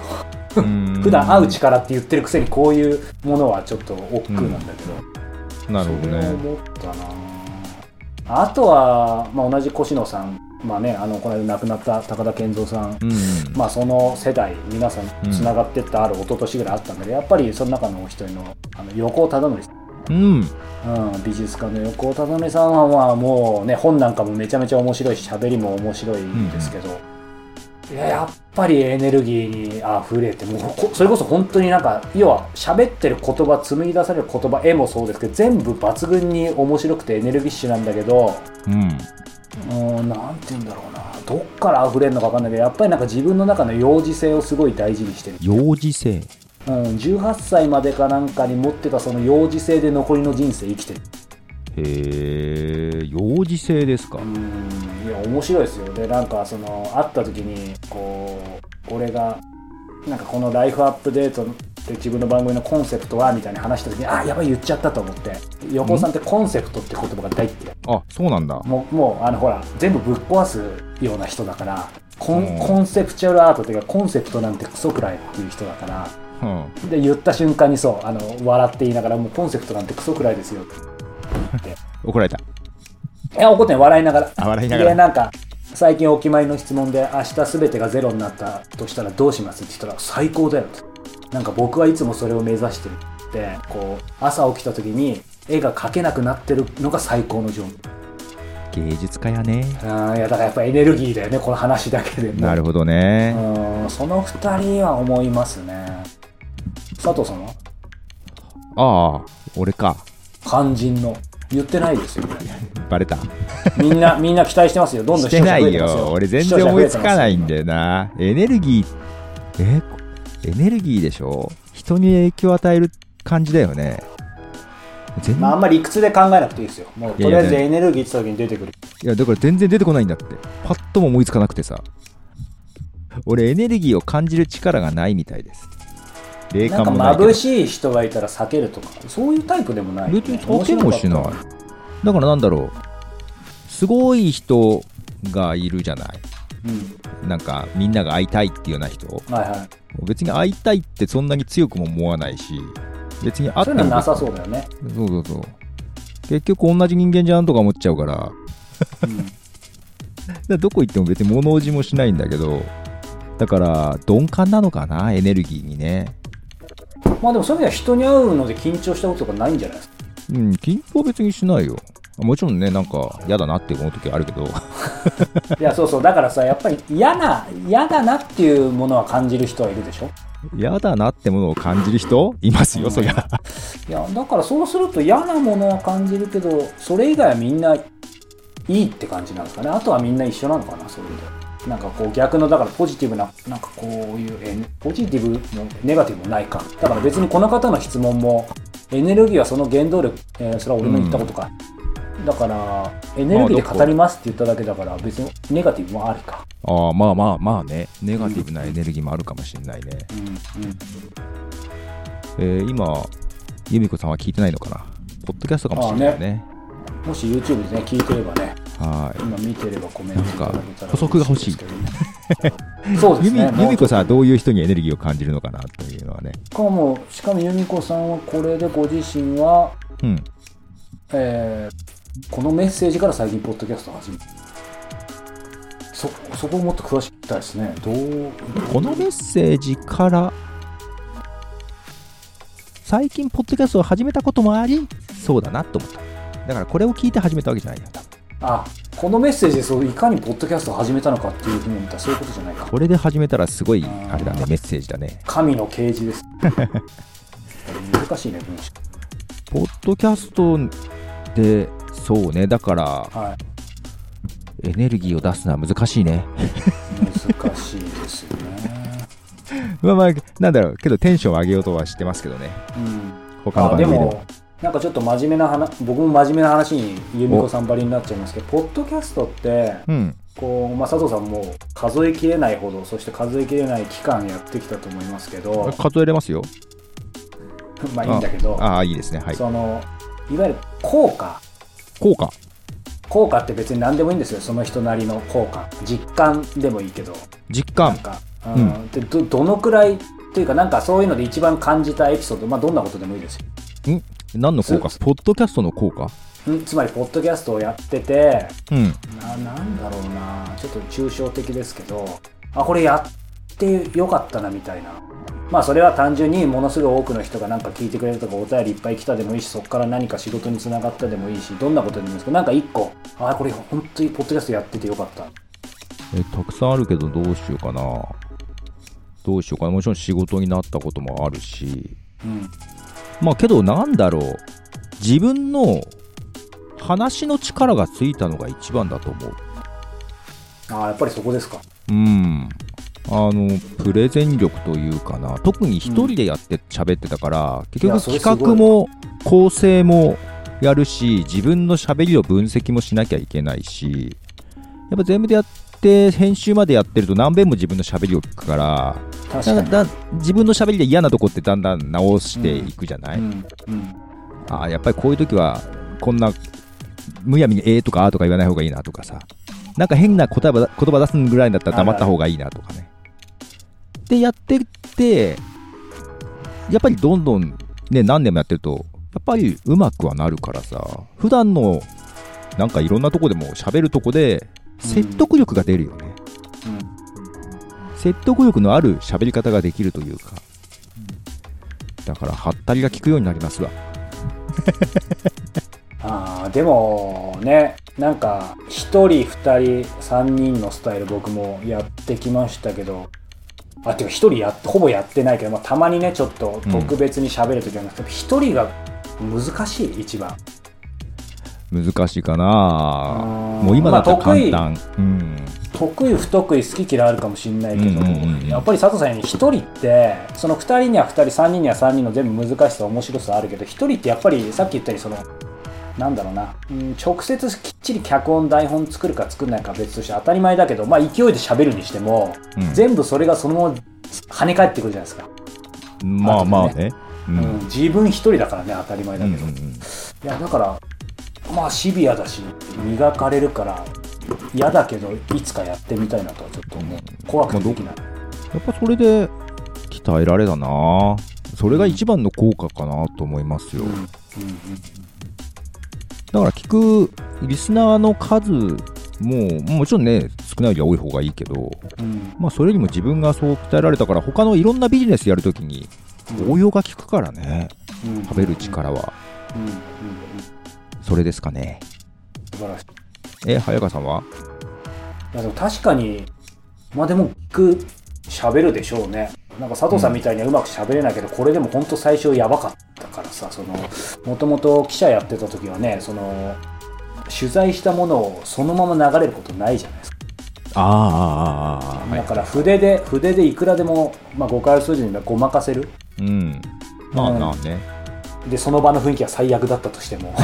普普段会う力って言ってるくせにこういうものはちょっと億劫なんだけど、なるほどね。思ったな。あとは、まあ、同じ越野さん。まあねあのこの間亡くなった高田健三さん、うんまあその世代皆さんうんつながってったある一昨年ぐらいあったんだけど、やっぱりその中のお一人のあの横尾忠則さんうん。うん、美術家の横尾忠則さんはまあもうね本なんかもめちゃめちゃ面白いし喋りも面白いんですけど、いややっぱりエネルギーにあふれてもうこそれこそ本当になんか要は喋ってる言葉紡ぎ出される言葉絵もそうですけど全部抜群に面白くてエネルギッシュなんだけどうん。うんなんて言うんだろうな。どっから溢れるのか分かんないけどやっぱりなんか自分の中の幼児性をすごい大事にしてる。幼児性うん、18歳までかなんかに持ってたその幼児性で残りの人生生きてる。へえ幼児性ですか。うんいや面白いですよ。でなんかその会った時にこう俺がなんかこの「ライフアップデート」って自分の番組のコンセプトはみたいに話した時にあやばい言っちゃったと思って。横尾さんってコンセプトって言葉が大っ嫌い。あそうなんだ。もうもうあのほら全部ぶっ壊すような人だからコンうん。コンセプチュアルアートっていうかコンセプトなんてクソくらいっていう人だからうん。で言った瞬間にそうあの笑って言いながらもうコンセプトなんてクソくらいですよ。っ (laughs) て怒られた。いや怒って笑いながら。あ笑いながら。でなんか最近お決まりの質問で明日全てがゼロになったとしたらどうします？って言ったら最高だよ。ってなんか僕はいつもそれを目指してるってこう朝起きた時に絵が描けなくなってるのが最高の状況芸術家やね。あーいやだからやっぱエネルギーだよねこの話だけでも。なるほどね。うんその二人は思いますね佐藤さんは？ああ俺か。肝心の。言ってないですよ。ね (laughs) バレた。みんなみんな期待してますよ。どんどんしてないよ。俺全然思いつかないんだよな。エネルギーえエネルギーでしょ？人に影響を与える感じだよね。全まあ、あんまり理屈で考えなくていいですよ。もうとりあえずエネルギーって時に出てくる。いやだから全然出てこないんだって。パッとも思いつかなくてさ。俺エネルギーを感じる力がないみたいです霊感もないけど。眩しい人がいたら避けるとか、そういうタイプでもない、別に避けもしない。だからなんだろう。すごい人がいるじゃない。たうん。なんかみんなが会いたいっていうような人。はいはい。別に会いたいってそんなに強くも思わないし。別に会ってもなさそうだよね。そうそうそう。結局同じ人間じゃんとか思っちゃうから。うん。(laughs) らどこ行っても別に物おじもしないんだけど。だから鈍感なのかなエネルギーにねまあでもそういう意味では人に会うので緊張したこととかないんじゃないですか？うん緊張別にしないよもちろんねなんか嫌だなって思う時あるけど (laughs) いや、そうそう。だからさ、やっぱり嫌な、嫌だなっていうものは感じる人はいるでしょ？嫌だなってものを感じる人？いますよ、うんそりゃいや、だからそうすると嫌なものは感じるけど、それ以外はみんないいって感じなんですかね？あとはみんな一緒なのかな、それで。なんかこう逆の、だからポジティブな、なんかこういう、えポジティブもネガティブもないか。だから別にこの方の質問も、エネルギーはその原動力、えーそれは俺の言ったことか。だから、エネルギーで語りますって言っただけだから、別にネガティブもありか。ああまあまあまあねネガティブなエネルギーもあるかもしれないね、うんうん。えー今由美子さんは聞いてないのかな？ポッドキャストかもしれないねもし YouTube でね、聞いてればね、はい。今見てればコメントいただけたら補足が欲しい。(laughs) そうで由美すね。由美子さんはどういう人にエネルギーを感じるのかなというのはね。しかも、しかも由美子さんはこれでご自身は、うん。えーこのメッセージから最近ポッドキャストを始めた。そ、そこをもっと詳しくたいですね。どう、このメッセージから最近ポッドキャストを始めたこともありそうだなと思った。だからこれを聞いて始めたわけじゃないよ。多分あ、このメッセージでそういかにポッドキャストを始めたのかっていうふうに見たらそういうことじゃないか。これで始めたらすごいあれだねメッセージだね神の啓示です。難しいね、文章。ポッドキャストでそうねだからはい。エネルギーを出すのは難しいね難しいですよね。(laughs) まあまあなんだろうけどテンションを上げようとはしてますけどねうん。他の番組でももなんかちょっと真面目な話僕も真面目な話に由美子さんばりになっちゃいますけどポッドキャストってうん。こう、まあ、佐藤さんも数えきれないほどそして数えきれない期間やってきたと思いますけど数えれますよ。(laughs) まあいいんだけどああいいですね。はい。そのいわゆる効果。効果？効果って別に何でもいいんですよ。その人なりの効果。実感でもいいけど。実感。か、うんうん。でどどのくらいっていうかなんかそういうので一番感じたエピソードまあどんなことでもいいですよ何の効果？す。ポッドキャストの効果？んつまりポッドキャストをやっててうん。ななんだろうな。ちょっと抽象的ですけど。あこれやってよかったなみたいな。まあそれは単純にものすごい多くの人がなんか聞いてくれるとかお便りいっぱい来たでもいいしそこから何か仕事につながったでもいいしどんなことでもいいんですけどなんか一個。あこれ本当にポッドキャストやっててよかった。え、たくさんあるけどどうしようかな。どうしようかな。もちろん仕事になったこともあるし。うんまあけどなんだろう。自分の話の力がついたのが一番だと思う。あやっぱりそこですかうん。あの、プレゼン力というかな。特に一人でやって喋ってたから、結いや局企画も構成もやるし、自分の喋りを分析もしなきゃいけないし、やっぱ全部でやって、編集までやってると何遍も自分の喋りを聞くから、確か自分の喋りで嫌なとこってだんだん直していくじゃない、うんうん。ああやっぱりこういう時はこんなむやみに「えー」とか「あ」とか言わない方がいいなとかさ。なんか変な言葉言葉出すぐらいだったら黙った方がいいなとかね。でやってってやっぱりどんどんね何年もやってるとやっぱりうまくはなるからさ。普段のなんかいろんなとこでも喋るとこで説得力が出るよね、説得力のある喋り方ができるというか、だからはったりが効くようになりますわ。(laughs) あーでもねなんか1人2人3人のスタイル僕もやってきましたけどあてか1人やっほぼやってないけど、まあ、たまにねちょっと特別に喋る時あるんですけど、1人が難しい一番難しいかな。うんもう今だったらまあ得意。簡単、うん。得意不得意好き嫌いあるかもしれないけど、うんうんうんうん。やっぱり佐藤さんに1人ってその2人には2人3人には3人の全部難しさ面白さあるけど1人ってやっぱりさっき言ったようにそのなんだろうな、うん、直接きっちり脚本台本作るか作んないかは別として当たり前だけど、まあ、勢いで喋るにしても、うん。全部それがそのまま跳ね返ってくるじゃないですか、まあまあね。ううん。ん自分1人だからね当たり前だけど、いうんうんうん。やだからまあシビアだし磨かれるから嫌だけどいつかやってみたいなとはちょっと思う。怖くてできない、やっぱそれで鍛えられだな。それが一番の効果かなと思いますよ、うんうんだから聞くリスナーの数ももちろんね少ないよりは多い方がいいけどうん。まあそれよりも自分がそう鍛えられたから他のいろんなビジネスやるときに応用が効くからね。うん。食べる力は。うんうんうんそれですかね。素晴らしい。え早川さんは？いやでも確かにまあでも聞く喋るでしょうね。なんか佐藤さんみたいにはうまく喋れないけど、これでも本当最初やばかったからさそのもともと記者やってた時はねその取材したものをそのまま流れることないじゃないですか、あああああああだから筆で筆でいくらでも、まあ、誤解をするにはごまかせる。うん。まあうん。まあね。でその場の雰囲気が最悪だったとしても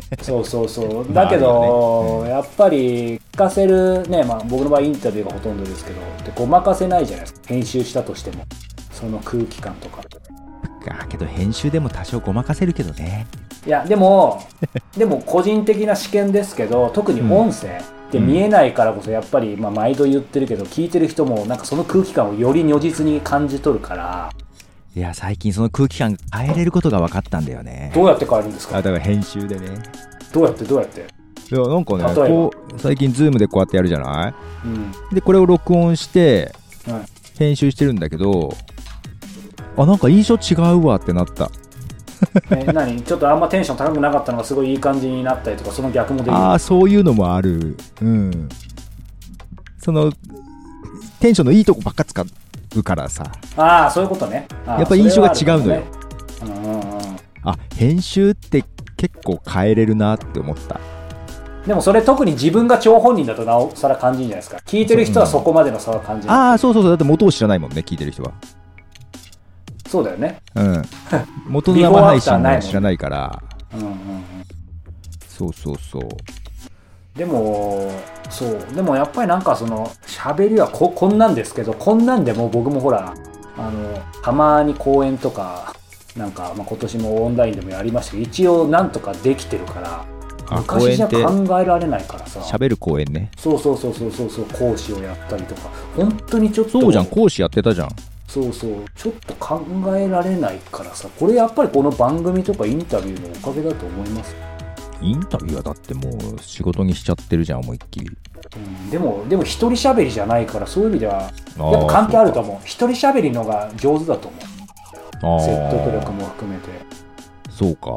(laughs) そうそうそう。だけど、やっぱり聞かせるね、まあ、僕の場合インタビューがほとんどですけどでごまかせないじゃないですか。編集したとしても。その空気感とか。(laughs) あけど編集でも多少ごまかせるけどね。いやでも (laughs) でも個人的な試験ですけど特に音声って見えないからこそやっぱり、まあ、毎度言ってるけど聞いてる人もなんかその空気感をより如実に感じ取るからいや最近その空気感変えれることが分かったんだよね。どうやって変えるんですか？あだから編集でね。どうやって？どうやって？いやなんかねこう最近ズームでこうやってやるじゃない？うん。でこれを録音してはい。編集してるんだけどあなんか印象違うわってなった。え何？(laughs) ちょっとあんまテンション高くなかったのがすごいいい感じになったりとかその逆もできる？ああそういうのもある。うん。そのテンションのいいとこばっか使うからさ。ああそういうことね。やっぱ印象が違うのよ。ね。うんうんうん。あ編集って結構変えれるなって思った。でもそれ特に自分が張本人だとなおさら感じるんじゃないですか。聞いてる人はそこまでの差は感じない。ああそうそうそう。だって元を知らないもんね聞いてる人は。そうだよね。うん。(laughs) 元の生配信も知らないから。うんうんうん。そうそうそうでもそう。でもやっぱりなんかその喋りはここんなんですけどこんなんでも僕もほらあのたまに講演とかなんか、まあ、今年もオンラインでもやりましたけど一応なんとかできてるから昔じゃ考えられないからさ。喋る公演ね。そうそうそうそうそうそう講師をやったりとか。本当にちょっとそうじゃん。講師やってたじゃん。そうそう。ちょっと考えられないからさ。これやっぱりこの番組とかインタビューのおかげだと思いますインタビューはだってもう仕事にしちゃってるじゃん思いっきり。うん、でもでも一人喋りじゃないからそういう意味ではやっぱ関係あると思う。一人喋りのが上手だと思う。説得力も含めて、そうか。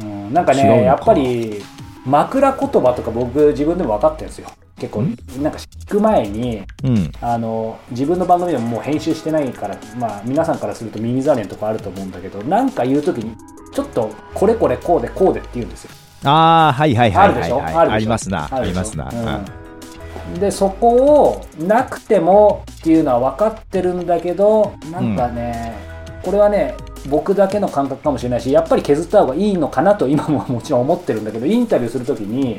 うん、なんか違うのか。ねやっぱり枕言葉とか僕自分でも分かってるんですよ。結構ん？なんか聞く前にうん。あの自分の番組でももう編集してないから、まあ、皆さんからすると耳障りのとこあると思うんだけどなんか言う時にちょっとこれこれこうでこうでって言うんですよああはいはいはいはいはい。ありますなありますな、うん。でそこをなくてもっていうのは分かってるんだけどなんかね、これはね僕だけの感覚かもしれないしやっぱり削った方がいいのかなと今も (laughs) もちろん思ってるんだけどインタビューするときに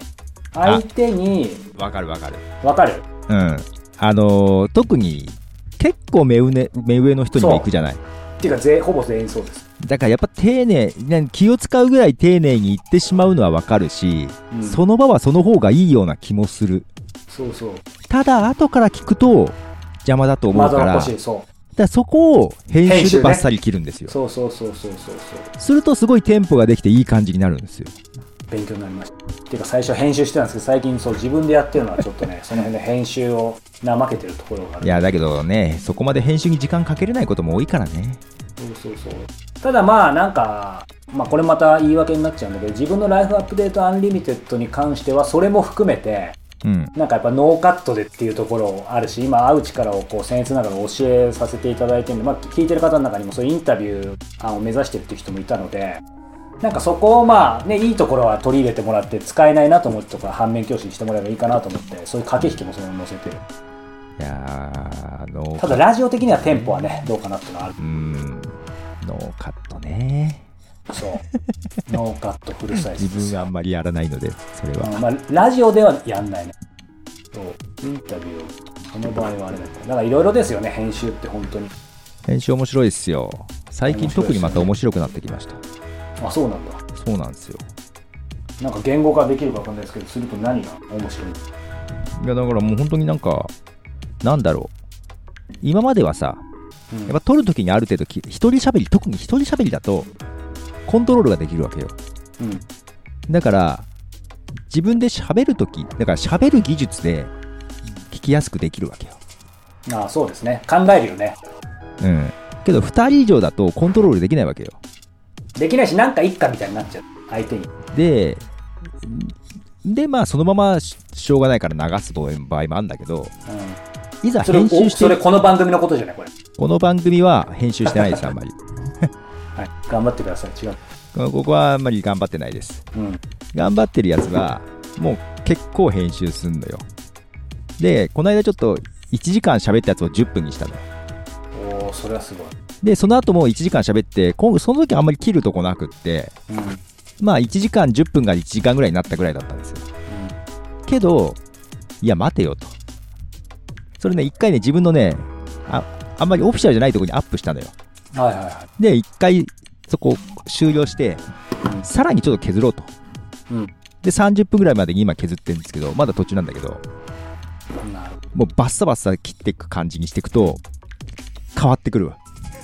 相手にわかるわかる。分かる？うん。あのー特に結構目上目上の人にも行くじゃない？っていうかぜほぼ全員そうです、だからやっぱ丁寧ね気を使うぐらい丁寧に言ってしまうのはわかるし、うん。その場はその方がいいような気もする。そうそう。ただ後から聞くと邪魔だと思まうからそだからそこを編編集でバッサリ切るんですよ、うそうそうそうそうそうそう。するとすごいテンポができていい感じになるんですよ。勉強になりました。っていうか最初編集してたんですけど最近そう自分でやってるのはちょっとね (laughs) その辺で編集を怠けてるところがある。いやだけどねそこまで編集に時間かけれないことも多いからね。そうそうそうただまあなんか、まあ、これまた言い訳になっちゃうんだけど自分のライフアップデートアンリミテッドに関してはそれも含めてうん。なんかやっぱノーカットでっていうところあるし今会う力をこう僭越ながら教えさせていただいてるんで、まあ、聞いてる方の中にもそういうインタビュアーを目指してるっていう人もいたのでなんかそこをまあねいいところは取り入れてもらって使えないなと思うところは反面教師にしてもらえばいいかなと思ってそういう駆け引きもそのまま載せて。るいやただラジオ的にはテンポはねどうかなっていうのはある。うんノーカットね。そう。ノーカットフルサイズ自分はあんまりやらないのでそれは。うんまあ、ラジオではやんないね。インタビュー、その場合はあれだから。だからいろいろですよね、編集って本当に。編集面白いですよ。最近特にまた面白くなってきました。あ、そうなんだ。そうなんですよ。なんか言語化できるかわかんないですけど、すると何が面白いいやだからもう本当になんかなんだろう。今まではさうんやっぱ撮るときにある程度き一人喋り特に一人喋りだとコントロールができるわけようん。だから自分で喋るときだから喋る技術で聞きやすくできるわけよあそうですね。考えるよね。うんけど2人以上だとコントロールできないわけよできないし、なんか一家みたいになっちゃう。相手に。ででまあそのままししょうがないから流す場合もあるんだけどうん。いざ編集しておそれこの番組のことじゃない、これ。この番組は編集してないですあんまり (laughs) はい。頑張ってください。違う。ここはあんまり頑張ってないですうん。頑張ってるやつはもう結構編集すんのよでこの間ちょっと1時間喋ったやつを10分にしたのよおおそれはすごい。でその後も1時間喋って今その時あんまり切るとこなくってうん。うん。まあ1時間10分が1時間ぐらいになったぐらいだったんですよけどいや待てよとそれね一回ね自分のねああんまりオフィシャルじゃないところにアップしたのよはいはいはで一回そこ終了してさらにちょっと削ろうとい。うん。で30分ぐらいまでに今削ってるんですけどまだ途中なんだけど。もうバッサバッサ切っていく感じにしていくと変わってくるわ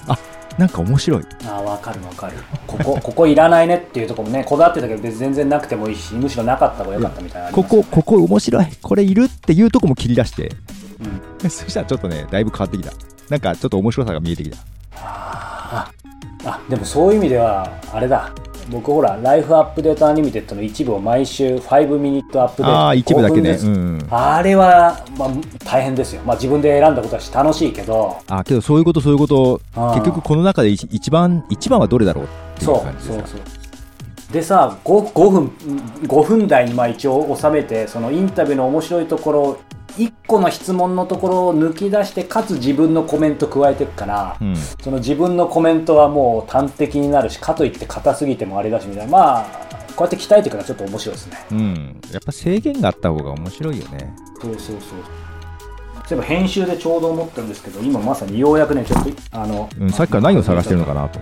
あなんか面白いああ、わかるわかる。ここ、(laughs) ここいらないねっていうところもね、こだわってたけど、全然なくてもいいし、むしろなかった方が良かったみたいなね。ここここ面白いこれいるっていうとこも切り出してうん。(laughs) そしたらちょっとねだいぶ変わってきたなんかちょっと面白さが見えてきた。ああでもそういう意味ではあれだ。僕ほらライフアップデートアンリミテッドの一部を毎週5ミニットアップデートああ一部だけね。5分です。うんあれは、まあ、大変ですよ、まあ、自分で選んだことだし楽しいけど。あけどそういうことそういうこと結局この中で一一番一番はどれだろうっていうそう感じでさそうそうでさ 5, 5分5分台にまあ一応収めてそのインタビューの面白いところ1個の質問のところを抜き出してかつ自分のコメント加えていくから、うん。その自分のコメントはもう端的になるしかといって硬すぎてもあれだしみたいな。まあこうやって鍛えていくのはちょっと面白いですね。うん。やっぱ制限があった方が面白いよね。そうそうそう。そういえば編集でちょうど思ったんですけど今まさにようやくねちょっとあの、うんさっきから何を探してるのかなと。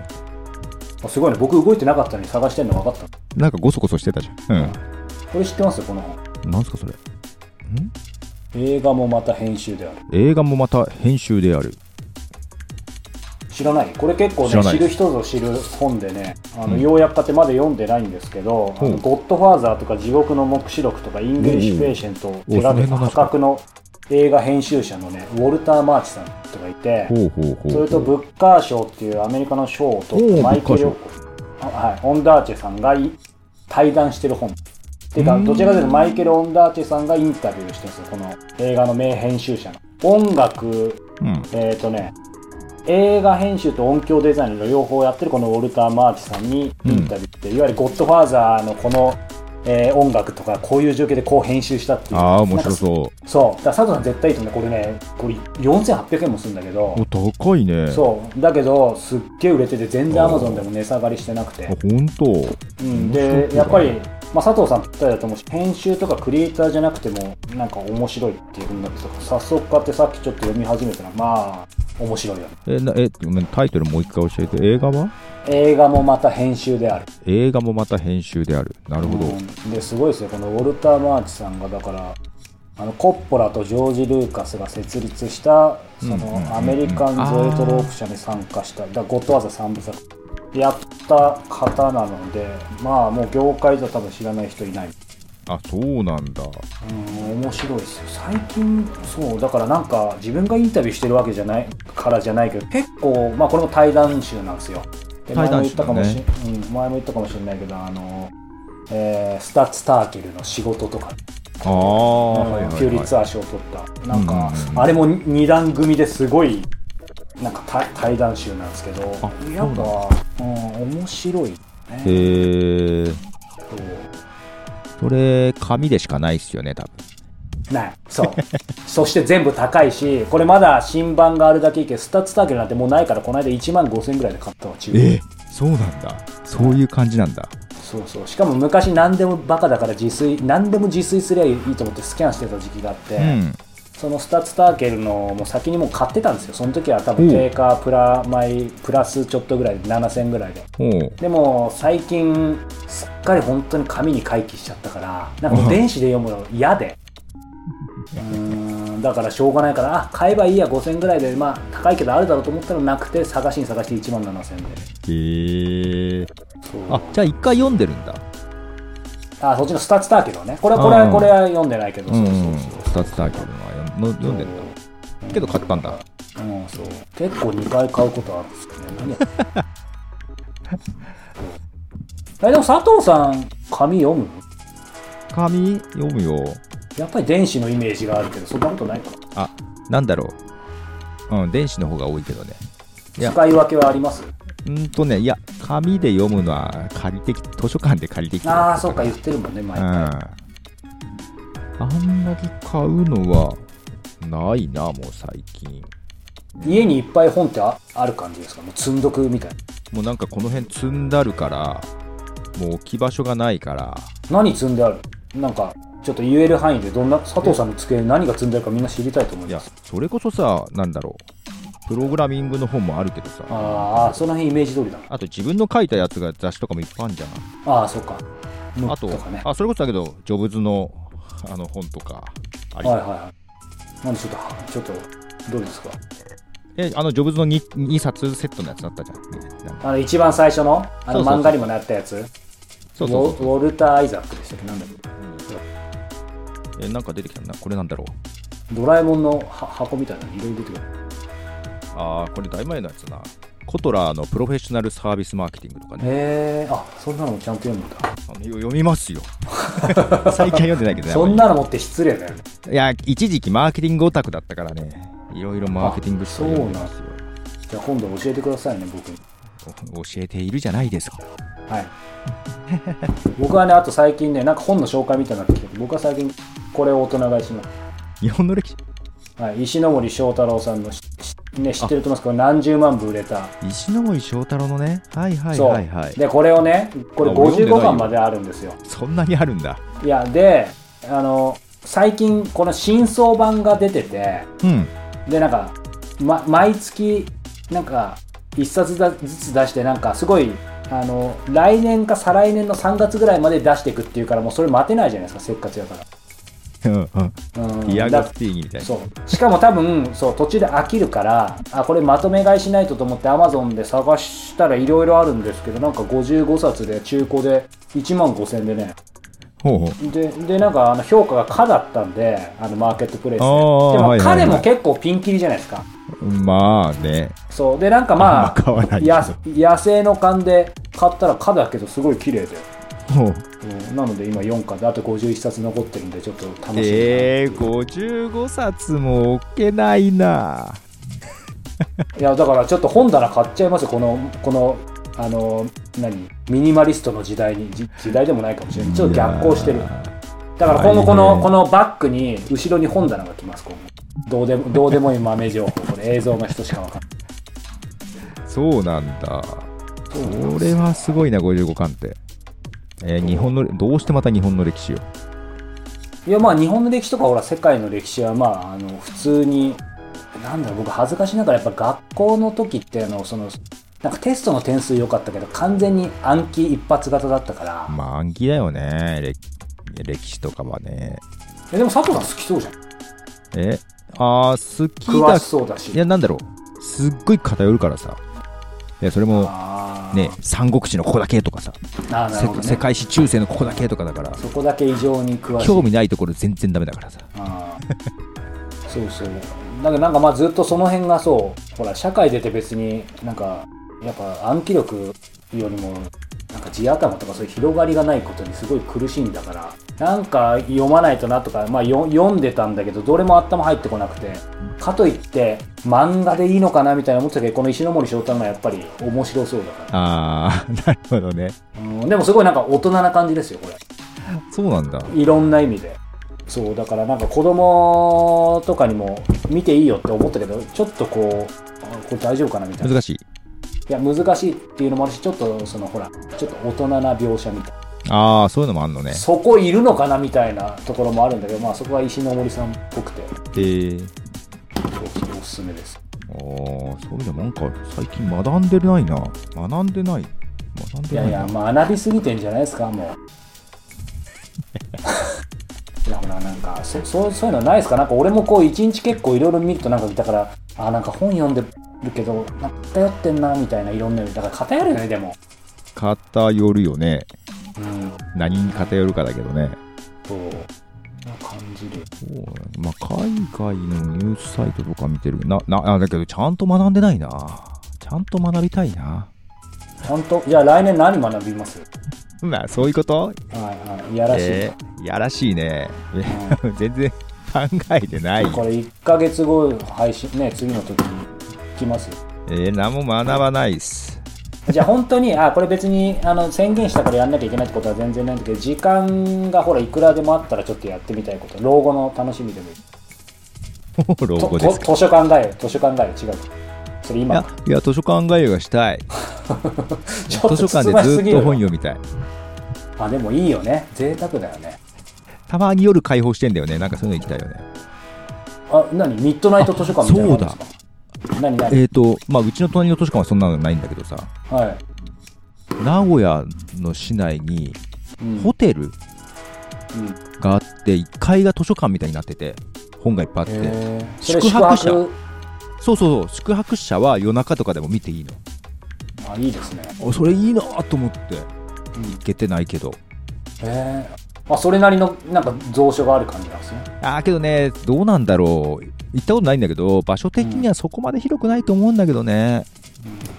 あすごいね。僕動いてなかったのに探してんの分かったなんかゴソゴソしてたじゃん。これ知ってます？よこの。本うんなんすかそれ。ん？映画もまた編集である。映画もまた編集である。知らない？これ結構ね知る人ぞ知る本でねあの、うん。ようやく買ってまだ読んでないんですけど「あほう。のゴッドファーザー」とか「地獄の黙示録」とか「イングリッシュ・ペーシェント」を手掛け破格の映画編集者のねウォルター・マーチさんって人がいてそれとブッカー賞っていうアメリカの賞を取っおうたマイケルはい、オンダーチェさんがい対談してる本。っていうかうん。どちらかというとマイケル・オンダーチェさんがインタビューしてるんですよこの映画の名編集者の。音楽うん。えっ、とね映画編集と音響デザインの両方やってるこのウォルター・マーチさんにインタビューって、いわゆる「ゴッドファーザー」のこの、えー音楽とかこういう状況でこう編集したっていうああ面白そう。そう。だ佐藤さん絶対いいと思う。これねこれ4800円もするんだけど。お高いね。そう。だけどすっげえ売れてて全然アマゾンでも値下がりしてなくて。あ、本当。うん、でやっぱり、まあ、佐藤さんぴったりだと思うし編集とかクリエイターじゃなくてもなんか面白いっていうふうになってたから早速買ってさっきちょっと読み始めたらまあ面白いよね。えなえごめんタイトルもう一回教えて。映画は？映画もまた編集である。映画もまた編集である。なるほど、うん。ですごいですよ。このウォルター・マーチさんがだからあのコッポラとジョージ・ルーカスが設立したそのアメリカン・ゾエトロープ社に参加した。だゴッドワーザー3部作やった方なのでまあもう業界じゃ多分知らない人いない。あそうなんだ。うん面白いですよ。最近そうだからなんか自分がインタビューしてるわけじゃないからじゃないけど結構まあこれも対談集なんですよ。で前も言ったかもし、ねうん、前も言ったかもしれないけどあの、えースタッツ・ターケルの仕事とか。ああ、はいはいピューリッツはァー賞を取った。なんか、うんうんうん。あれも二段組ですごいなんか対対談集なんですけどあやっぱうん面白いね。いへえそれ紙でしかないっすよね多分。ない。そう。(laughs) そして全部高いしこれまだ新版があるだけいいけどスタッツターゲルなんてもうないからこの間1万5000円ぐらいで買ったわ中古えそうなんだ。そういう感じなんだ。そうそう。しかも昔何でもバカだから自炊何でも自炊すりゃいいと思ってスキャンしてた時期があって、うんそのスタッツターケルのもう先にもう買ってたんですよ。その時は多分うん。定価プラマイプラスちょっとぐらいで7000円ぐらいで。おうでも最近すっかり本当に紙に回帰しちゃったからなんか電子で読むの嫌で。うーんだからしょうがないからあ買えばいいや5000円ぐらいでまあ高いけどあるだろうと思ったらなくて探しに探して1万7000円で。へえ。そう。あじゃあ一回読んでるんだ。あそっちのスタッツターケルはね。これはこれはうん。これは読んでないけど、うんそうそう。うん。スタッツターケルのは読ん読んでんだ。けど買ったんだ。うんそう。結構2回買うことあるんですよね。何や (laughs) えでも佐藤さん紙読む？紙読むよ。やっぱり電子のイメージがあるけどそんなことないか。あなんだろう。うん電子の方が多いけどね。使い分けはあります？うんとねいや紙で読むのは借りてき図書館で借りてきてああそうか言ってるもんね前うん。あんまり買うのはないなもう最近。家にいっぱい本ってあある感じですか？もう積んどくみたいな。もうなんかこの辺積んだるからもう置き場所がないから。何積んである？なんかちょっと言える範囲でどんな佐藤さんの机に何が積んであるかみんな知りたいと思いいやますそれこそさなんだろう。プログラミングの本もあるけどさ。ああその辺イメージ通りだあと自分の書いたやつが雑誌とかもいっぱいあるじゃんああそうか。ムあとックとかね。あそれこそだけどジョブズのあの本とかあいはいはいなんでちょっとはちょっとどうですか？えあのジョブズの 2, 2冊セットのやつだったじゃん、あの一番最初の？あの漫画にもなったやつ？そうそうウォルター・アイザックでしたっけ？なんだっえなんか出てきたな。これなんだろう。けドラえもんのは箱みたいなのいろいろ出てくる。ああこれ大前のやつな。コトラーのプロフェッショナルサービスマーケティングとかね。へえあそんなのもちゃんと読むんだ。あのよ読みますよ (laughs) 最近は読んでないけどねそんなの持って失礼だよね。いや一時期マーケティングオタクだったからね。いろいろマーケティング書を読んでますよ。じゃあ今度教えてくださいね僕に。お教えているじゃないですか。はい。(laughs) 僕はねあと最近ねなんか本の紹介みたいになってきて僕は最近これを大人買いします。日本の歴史。はい、石ノ森章太郎さんのね、知ってると思いますけど何十万部売れた、石森章太郎のね。はいはいはいはい。でこれをねこれあ俺読んでない55よ巻まであるんですよ。そんなにあるんだ。いやであの最近この新装版が出ててうん。でなんか、ま、毎月なんか一冊ずつ出してなんかすごいあの来年か再来年の3月ぐらいまで出していくっていうからもうそれ待てないじゃないですかせっかちだからうんうん。うん。ディアゴスティーニみたいな。そう。しかも多分そう途中で飽きるからあこれまとめ買いしないとと思って Amazon で探したらいろいろあるんですけどなんか55冊で中古で1万5000円でね。ほうほう。ででなんかあの評価が「可」だったんであのマーケットプレイスで。でもはいはいはい。彼も結構ピンキリじゃないですか。まあね。そう。でなんかまあ野生の勘で買ったら「可」だけどすごい綺麗で、ほう。うんなので今4巻であと51冊残ってるんでちょっと楽しみだなえー、55冊も置けないな。いやだからちょっと本棚買っちゃいますよ。このこのあの何？ミニマリストの時代にじ時代でもないかもしれない。ちょっと逆行してる。だから今後こはいねのこのバッグに後ろに本棚が来ます今後。どうでもどうでもいい豆情報。これ映像の人しかわかんない。ーそうなんだ。それはすごいな55巻ってえー日本のどうしてまた日本の歴史を？いやまあ日本の歴史とかほら世界の歴史はまああの普通になんだろう僕恥ずかしながらやっぱ学校の時ってあのそのなんかテストの点数良かったけど完全に暗記一発型だったから、まあ暗記だよね。歴歴史とかはね。えでも佐藤さん好きそうじゃん。え？あー好き詳だしそうだし。いやなんだろう。すっごい偏るからさ。いやそれもね三国志のここだけとかさ、ね、せ世界史中世のここだけとかだからそこだけ異常に詳しい興味ないところ全然ダメだからさ。そうそう。だけどなんかまあずっとその辺がそうほら社会出て別になんかやっぱ暗記力よりもなんか地頭とかそういう広がりがないことにすごい苦しいんだからなんか読まないとなとか、まあ、よ読んでたんだけどどれも頭入ってこなくてかといって漫画でいいのかなみたいな思ってたけどこの石ノ森章太郎がやっぱり面白そうだから、あーなるほどね。うん、でもすごいなんか大人な感じですよこれ。そうなんだ。いろんな意味で。そうだからなんか子供とかにも見ていいよって思ったけどちょっとこうあこれ大丈夫かなみたいな。い難しいや難しいっていうのもあるしちょっとそのほらちょっと大人な描写みたいああそういうのもあんのね。なそこいるのかなみたいなところもあるんだけどまあそこは石ノ森さんっぽくて。えー、そうそうおすすめです。ああそういうのなんか最近学んでないな。学んでない。学んいでないな。やいや学びすぎてんじゃないですかもう。(laughs) いやほらなんかそそうそういうのないですか？なんか俺もこう一日結構いろいろ見るとなんかだからあなんか本読んでるけどなんか偏ってんなみたいないろんなだから偏るよねでも。偏るよね。うん。何に偏るかだけどね。そう。感じる。そう。まあ海外のニュースサイトとか見てる。ななあだけどちゃんと学んでないな。ちゃんと学びたいな。ちゃんと？じゃあ来年何学びます？(laughs) まあそういうこと？はいはい。いやらしい、えー、やらしいね。う (laughs) 全然考えてない。これ1ヶ月後配信ね次の時に来ますよ。えー、何も学ばないっす。じゃあ本当にあこれ別にあの宣言したからやんなきゃいけないってことは全然ないんだけど時間がほらいくらでもあったらちょっとやってみたいこと。老後の楽しみでも。い (laughs) い老と後ですか？と図書館街よ図書館街よ違う。それ今。いや図書館通いがしたい。(laughs) 図書館でずっと本読みたい。あでもいいよね。贅沢だよね。たまに夜開放してんだよね。なんかそういうの行きたいよね。あ何？ミッドナイト図書館みたいなのあるんですか？何何、えっ、ー、とまあうちの隣の図書館はそんなのないんだけどさ。はい、名古屋の市内にうん。ホテルうん。があって1階が図書館みたいになってて本がいっぱいあって、それ宿泊者。そうそうそう。宿泊者は夜中とかでも見ていいの。あいいですね。おそれいいなと思って。行けてないけど。へえあそれなりのなんか蔵書がある感じなんですね。あーけどねどうなんだろう行ったことないんだけど場所的にはそこまで広くないと思うんだけどね。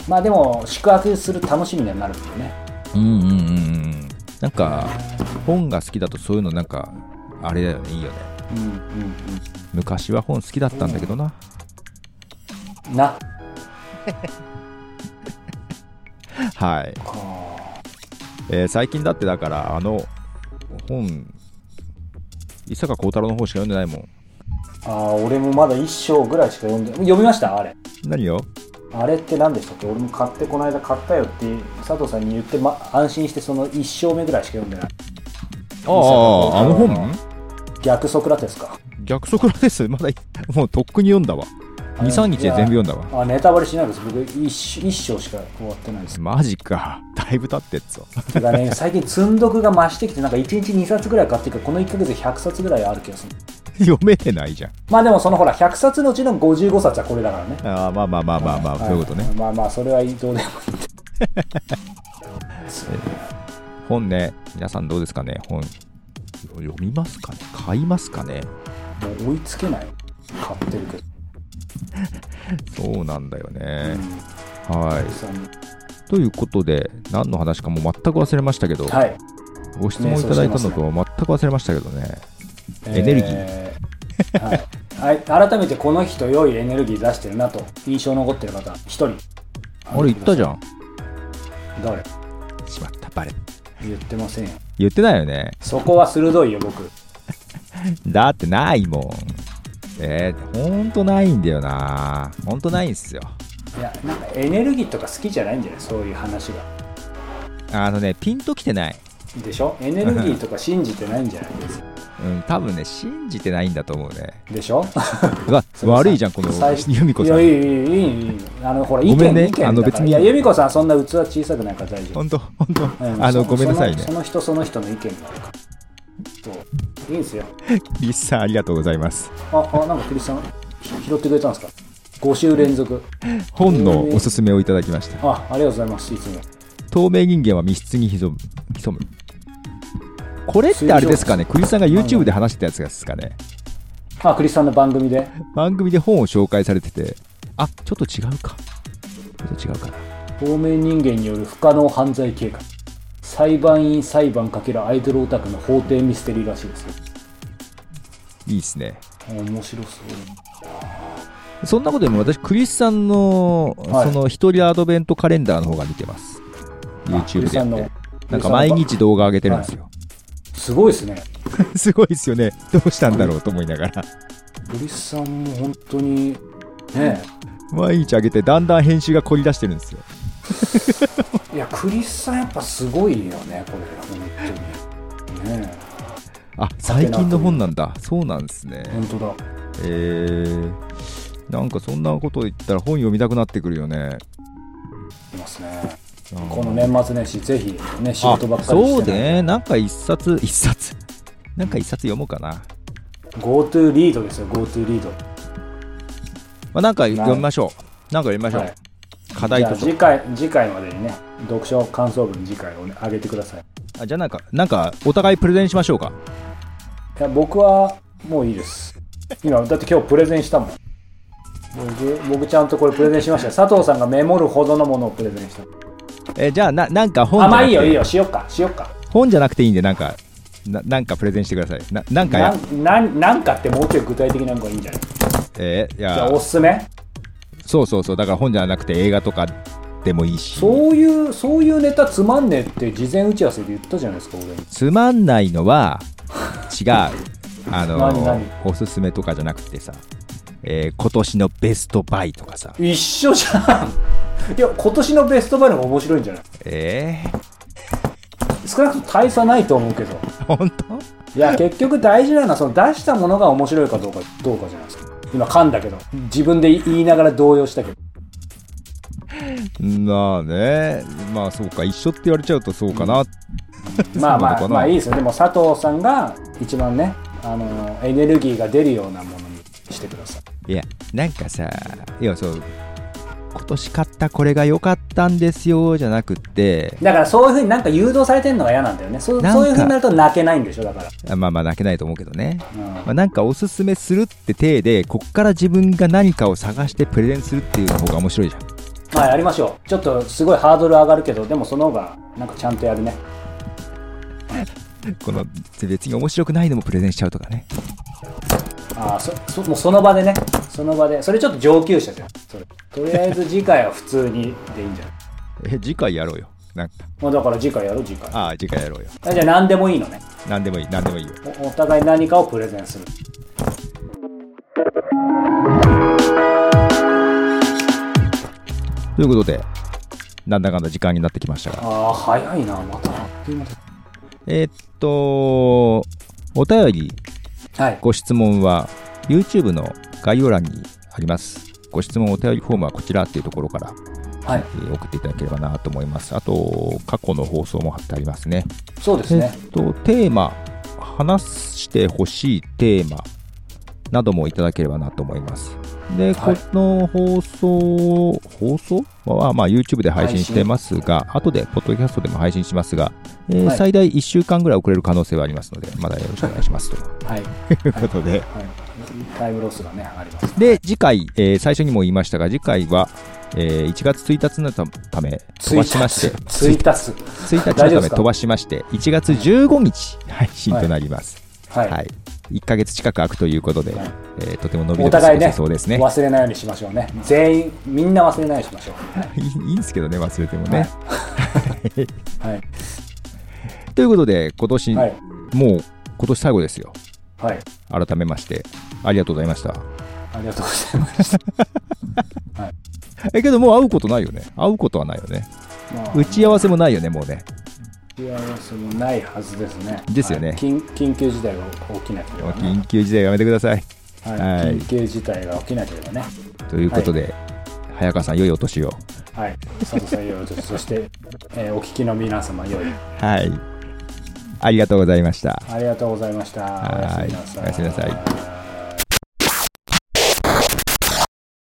まあでも宿泊する楽しみにはなるんだよね。うんうんうんうん。なんか本が好きだとそういうのなんかあれだよねいいよね。うんうん昔は本好きだったんだけどな。うんな。(laughs) はい、かえー最近だってだからあの本伊坂幸太郎の方しか読んでないもんあー俺もまだ一章ぐらいしか読んで読みました？あれ。何よあれって何でしたっけ？俺も買ってこの間買ったよって佐藤さんに言って、ま、安心してその一章目ぐらいしか読んでない。あああの本？逆ソクラテスか。逆ソクラテス？(laughs) まだもうとっくに読んだわ。23日で全部読んだわ。あネタバレしないです。僕一一章しか終わってないです。マジか。だいぶ経ってっぞ。てかね最近積んどくが増してきてなんか1日2冊ぐらい買ってるからこの1ヶ月で100冊ぐらいある気がする (laughs) 読めてないじゃん。まあでもそのほら100冊のうちの55冊はこれだからね。あーまあまあまあまあまあ、はそういうことね。まあまあそれはどうでもいい。本ね皆さんどうですかね？本読みますかね？買いますかね？もう追いつけない。買ってるけど、(laughs) そうなんだよね。うはい。ということで何の話かも全く忘れましたけど、はい。ご質問いただいたのとは全く忘れましたけどねエネルギー。えーはい、はい、改めてこの人良いエネルギー出してるなと印象に残ってる方一人。あれ言ったじゃん。誰？しまったバレ言ってませんよ。言ってないよね。そこは鋭いよ僕。(laughs) だってないもん。えー、ほんとないんだよな。ほんとないんすよ。いやなんかエネルギーとか好きじゃないんじゃない？そういう話が。あのねピンときてない。でしょ？エネルギーとか信じてないんじゃない？ですかうん、多分ね信じてないんだと思うね。でしょ？(laughs) 悪いじゃんこの由美子さん。いやいいいいあのほら意見ごめんね。あの別に。い由美子さんそんな器小さくないから大丈夫。本当本当、うん、あのごめんなさいね。その人その人の意見があるから。いいんですよ。リスさんありがとうございます。ああなんかクリスさん拾ってくれたんですか？5週連続。本のおすすめをいただきました。あありがとうございますいつも。透明人間は密室に潜む。潜む。これってあれですかね？クリスさんが YouTube で話してたやつですかね？あクリスさんの番組で？番組で本を紹介されてて。あちょっと違うか。ちょっと違うか。な透明人間による不可能犯罪計画。裁判員裁判×アイドルオタクの法廷ミステリーらしいですよ。いいっすね。面白そう。そんなことよりも私クリスさんの、はい。その一人アドベントカレンダーの方が見てます。あ YouTube でなんか毎日動画上げてるんですよ、すごいですね。(laughs) すごいですよね。どうしたんだろうと思いながら。クリスさんも本当にね。毎日上げてだんだん編集が凝り出してるんですよ。(laughs) いやクリスさんやっぱすごいよねこれ本当に。ね。あ最近の本なんだ。そうなんですね。本当だ。えー、なんかそんなこと言ったら本読みたくなってくるよね。いますね。うんこの年末年始ぜひね仕あ事ばっかりそうしてないね。なんか一冊 (laughs) 一冊。なんか一冊読もうかな、GoTo リードですよ GoTo リードまあ、なんか読みましょう。なんか読みましょう、はい課題と次回次回までにね読書感想文次回をね上げてください。あじゃあなんかなんかお互いプレゼンしましょうか。いや僕はもういいです。今だって今日プレゼンしたもん。僕僕ちゃんとこれプレゼンしました。よ佐藤さんがメモるほどのものをプレゼンしたえじゃあななんか本あまあいいよいいよ。しよっか。しよっか。本じゃなくていいんでなんかななんかプレゼンしてください。ななんかや。なんなんなんかってもうちょい具体的なのがいいんじゃない？えーいじゃやあおすすめ？そうそうそう。だから本じゃなくて映画とかでもいいし。そういうそういうネタつまんねえって事前打ち合わせで言ったじゃないですか俺。につまんないのは違う。(laughs) あのおすすめとかじゃなくてさ、えー今年のベストバイとかさ。一緒じゃんいや今年のベストバイの方が面白いんじゃない？え少なくとも大差ないと思うけど。ー、本当？いや結局大事なのはその出したものが面白いかどうかどうかじゃないですか。今噛んだけど。自分で言いながら動揺したけど。まあね。まあそうか一緒って言われちゃうとそうかな、まあまあまあいいですよ。でも佐藤さんが一番ねあのエネルギーが出るようなものにしてください。いやなんかさいやそう今年買ったこれが良かったんですよじゃなくって。だからそういうふうになんか誘導されてるのが嫌なんだよね。そそういうふうになると泣けないんでしょだから、あまあまあ泣けないと思うけどね、うん。まあ、なんかおすすめするって体でこっから自分が何かを探してプレゼンするっていうの方が面白いじゃん。まあやりましょう。ちょっとすごいハードル上がるけどでもその方がなんかちゃんとやるね。(laughs) この別に面白くないのもプレゼンしちゃうとかねああそそもうその場でね。その場でそれちょっと上級者じゃん。それ。とりあえず次回は普通にでいいんじゃない？え次回やろうよ。なんか。もうだから次回やろう次回。ああ次回やろうよ。あじゃあ何でもいいのね。何でもいい何でもいいよ。おお互い何かをプレゼンする。ということでなんだかんだ時間になってきましたが。ああ早いなまた。えーっとお便りはいご質問は YouTube の概要欄にありますご質問、お便りフォームはこちらっていうところから、はいえー送っていただければなと思います。あと、過去の放送も貼ってありますね。そうですねえっと、テーマ、話してほしいテーマなどもいただければなと思います。で、はい。この放送、放送？は、まあ、YouTube で配信してますが、後で、ポッドキャストでも配信しますが、えーはい。最大1週間ぐらい遅れる可能性はありますので、まだよろしくお願いしますと。はい、(laughs) い。うことで、はい、タイムロスがねありますで、次回、えー最初にも言いましたが、次回は、えー1月1日のため、飛ばしまして、ツイタス1日のため飛ばしまして、1月15日配信となります。はい、はい。1ヶ月近く空くということで、はいえーとても伸び伸び過ごお互いねせそうですね。忘れないようにしましょうね全員みんな忘れないようにしましょう、はいいいいいんですけどね、忘れてもね。はいということで、今年、はいもう今年最後ですよ。はい改めまして、ありがとうございました。ありがとうございました、(laughs) え、けどもう会うことないよね。会うことはないよね。まあ打ち合わせもないよね、もうね。打ち合わせもないはずですね。ですよね。はい。緊緊急事態が起きなければね、緊急事態やめてください。はい。はい。緊急事態が起きなければね。ということで、早川さん、良いお年を。はい。佐藤さんよい (laughs) そして、えーお聞きの皆様よい。はい。ありがとうございました。ありがとうございました。はい。おやすみなさい。おやすみなさい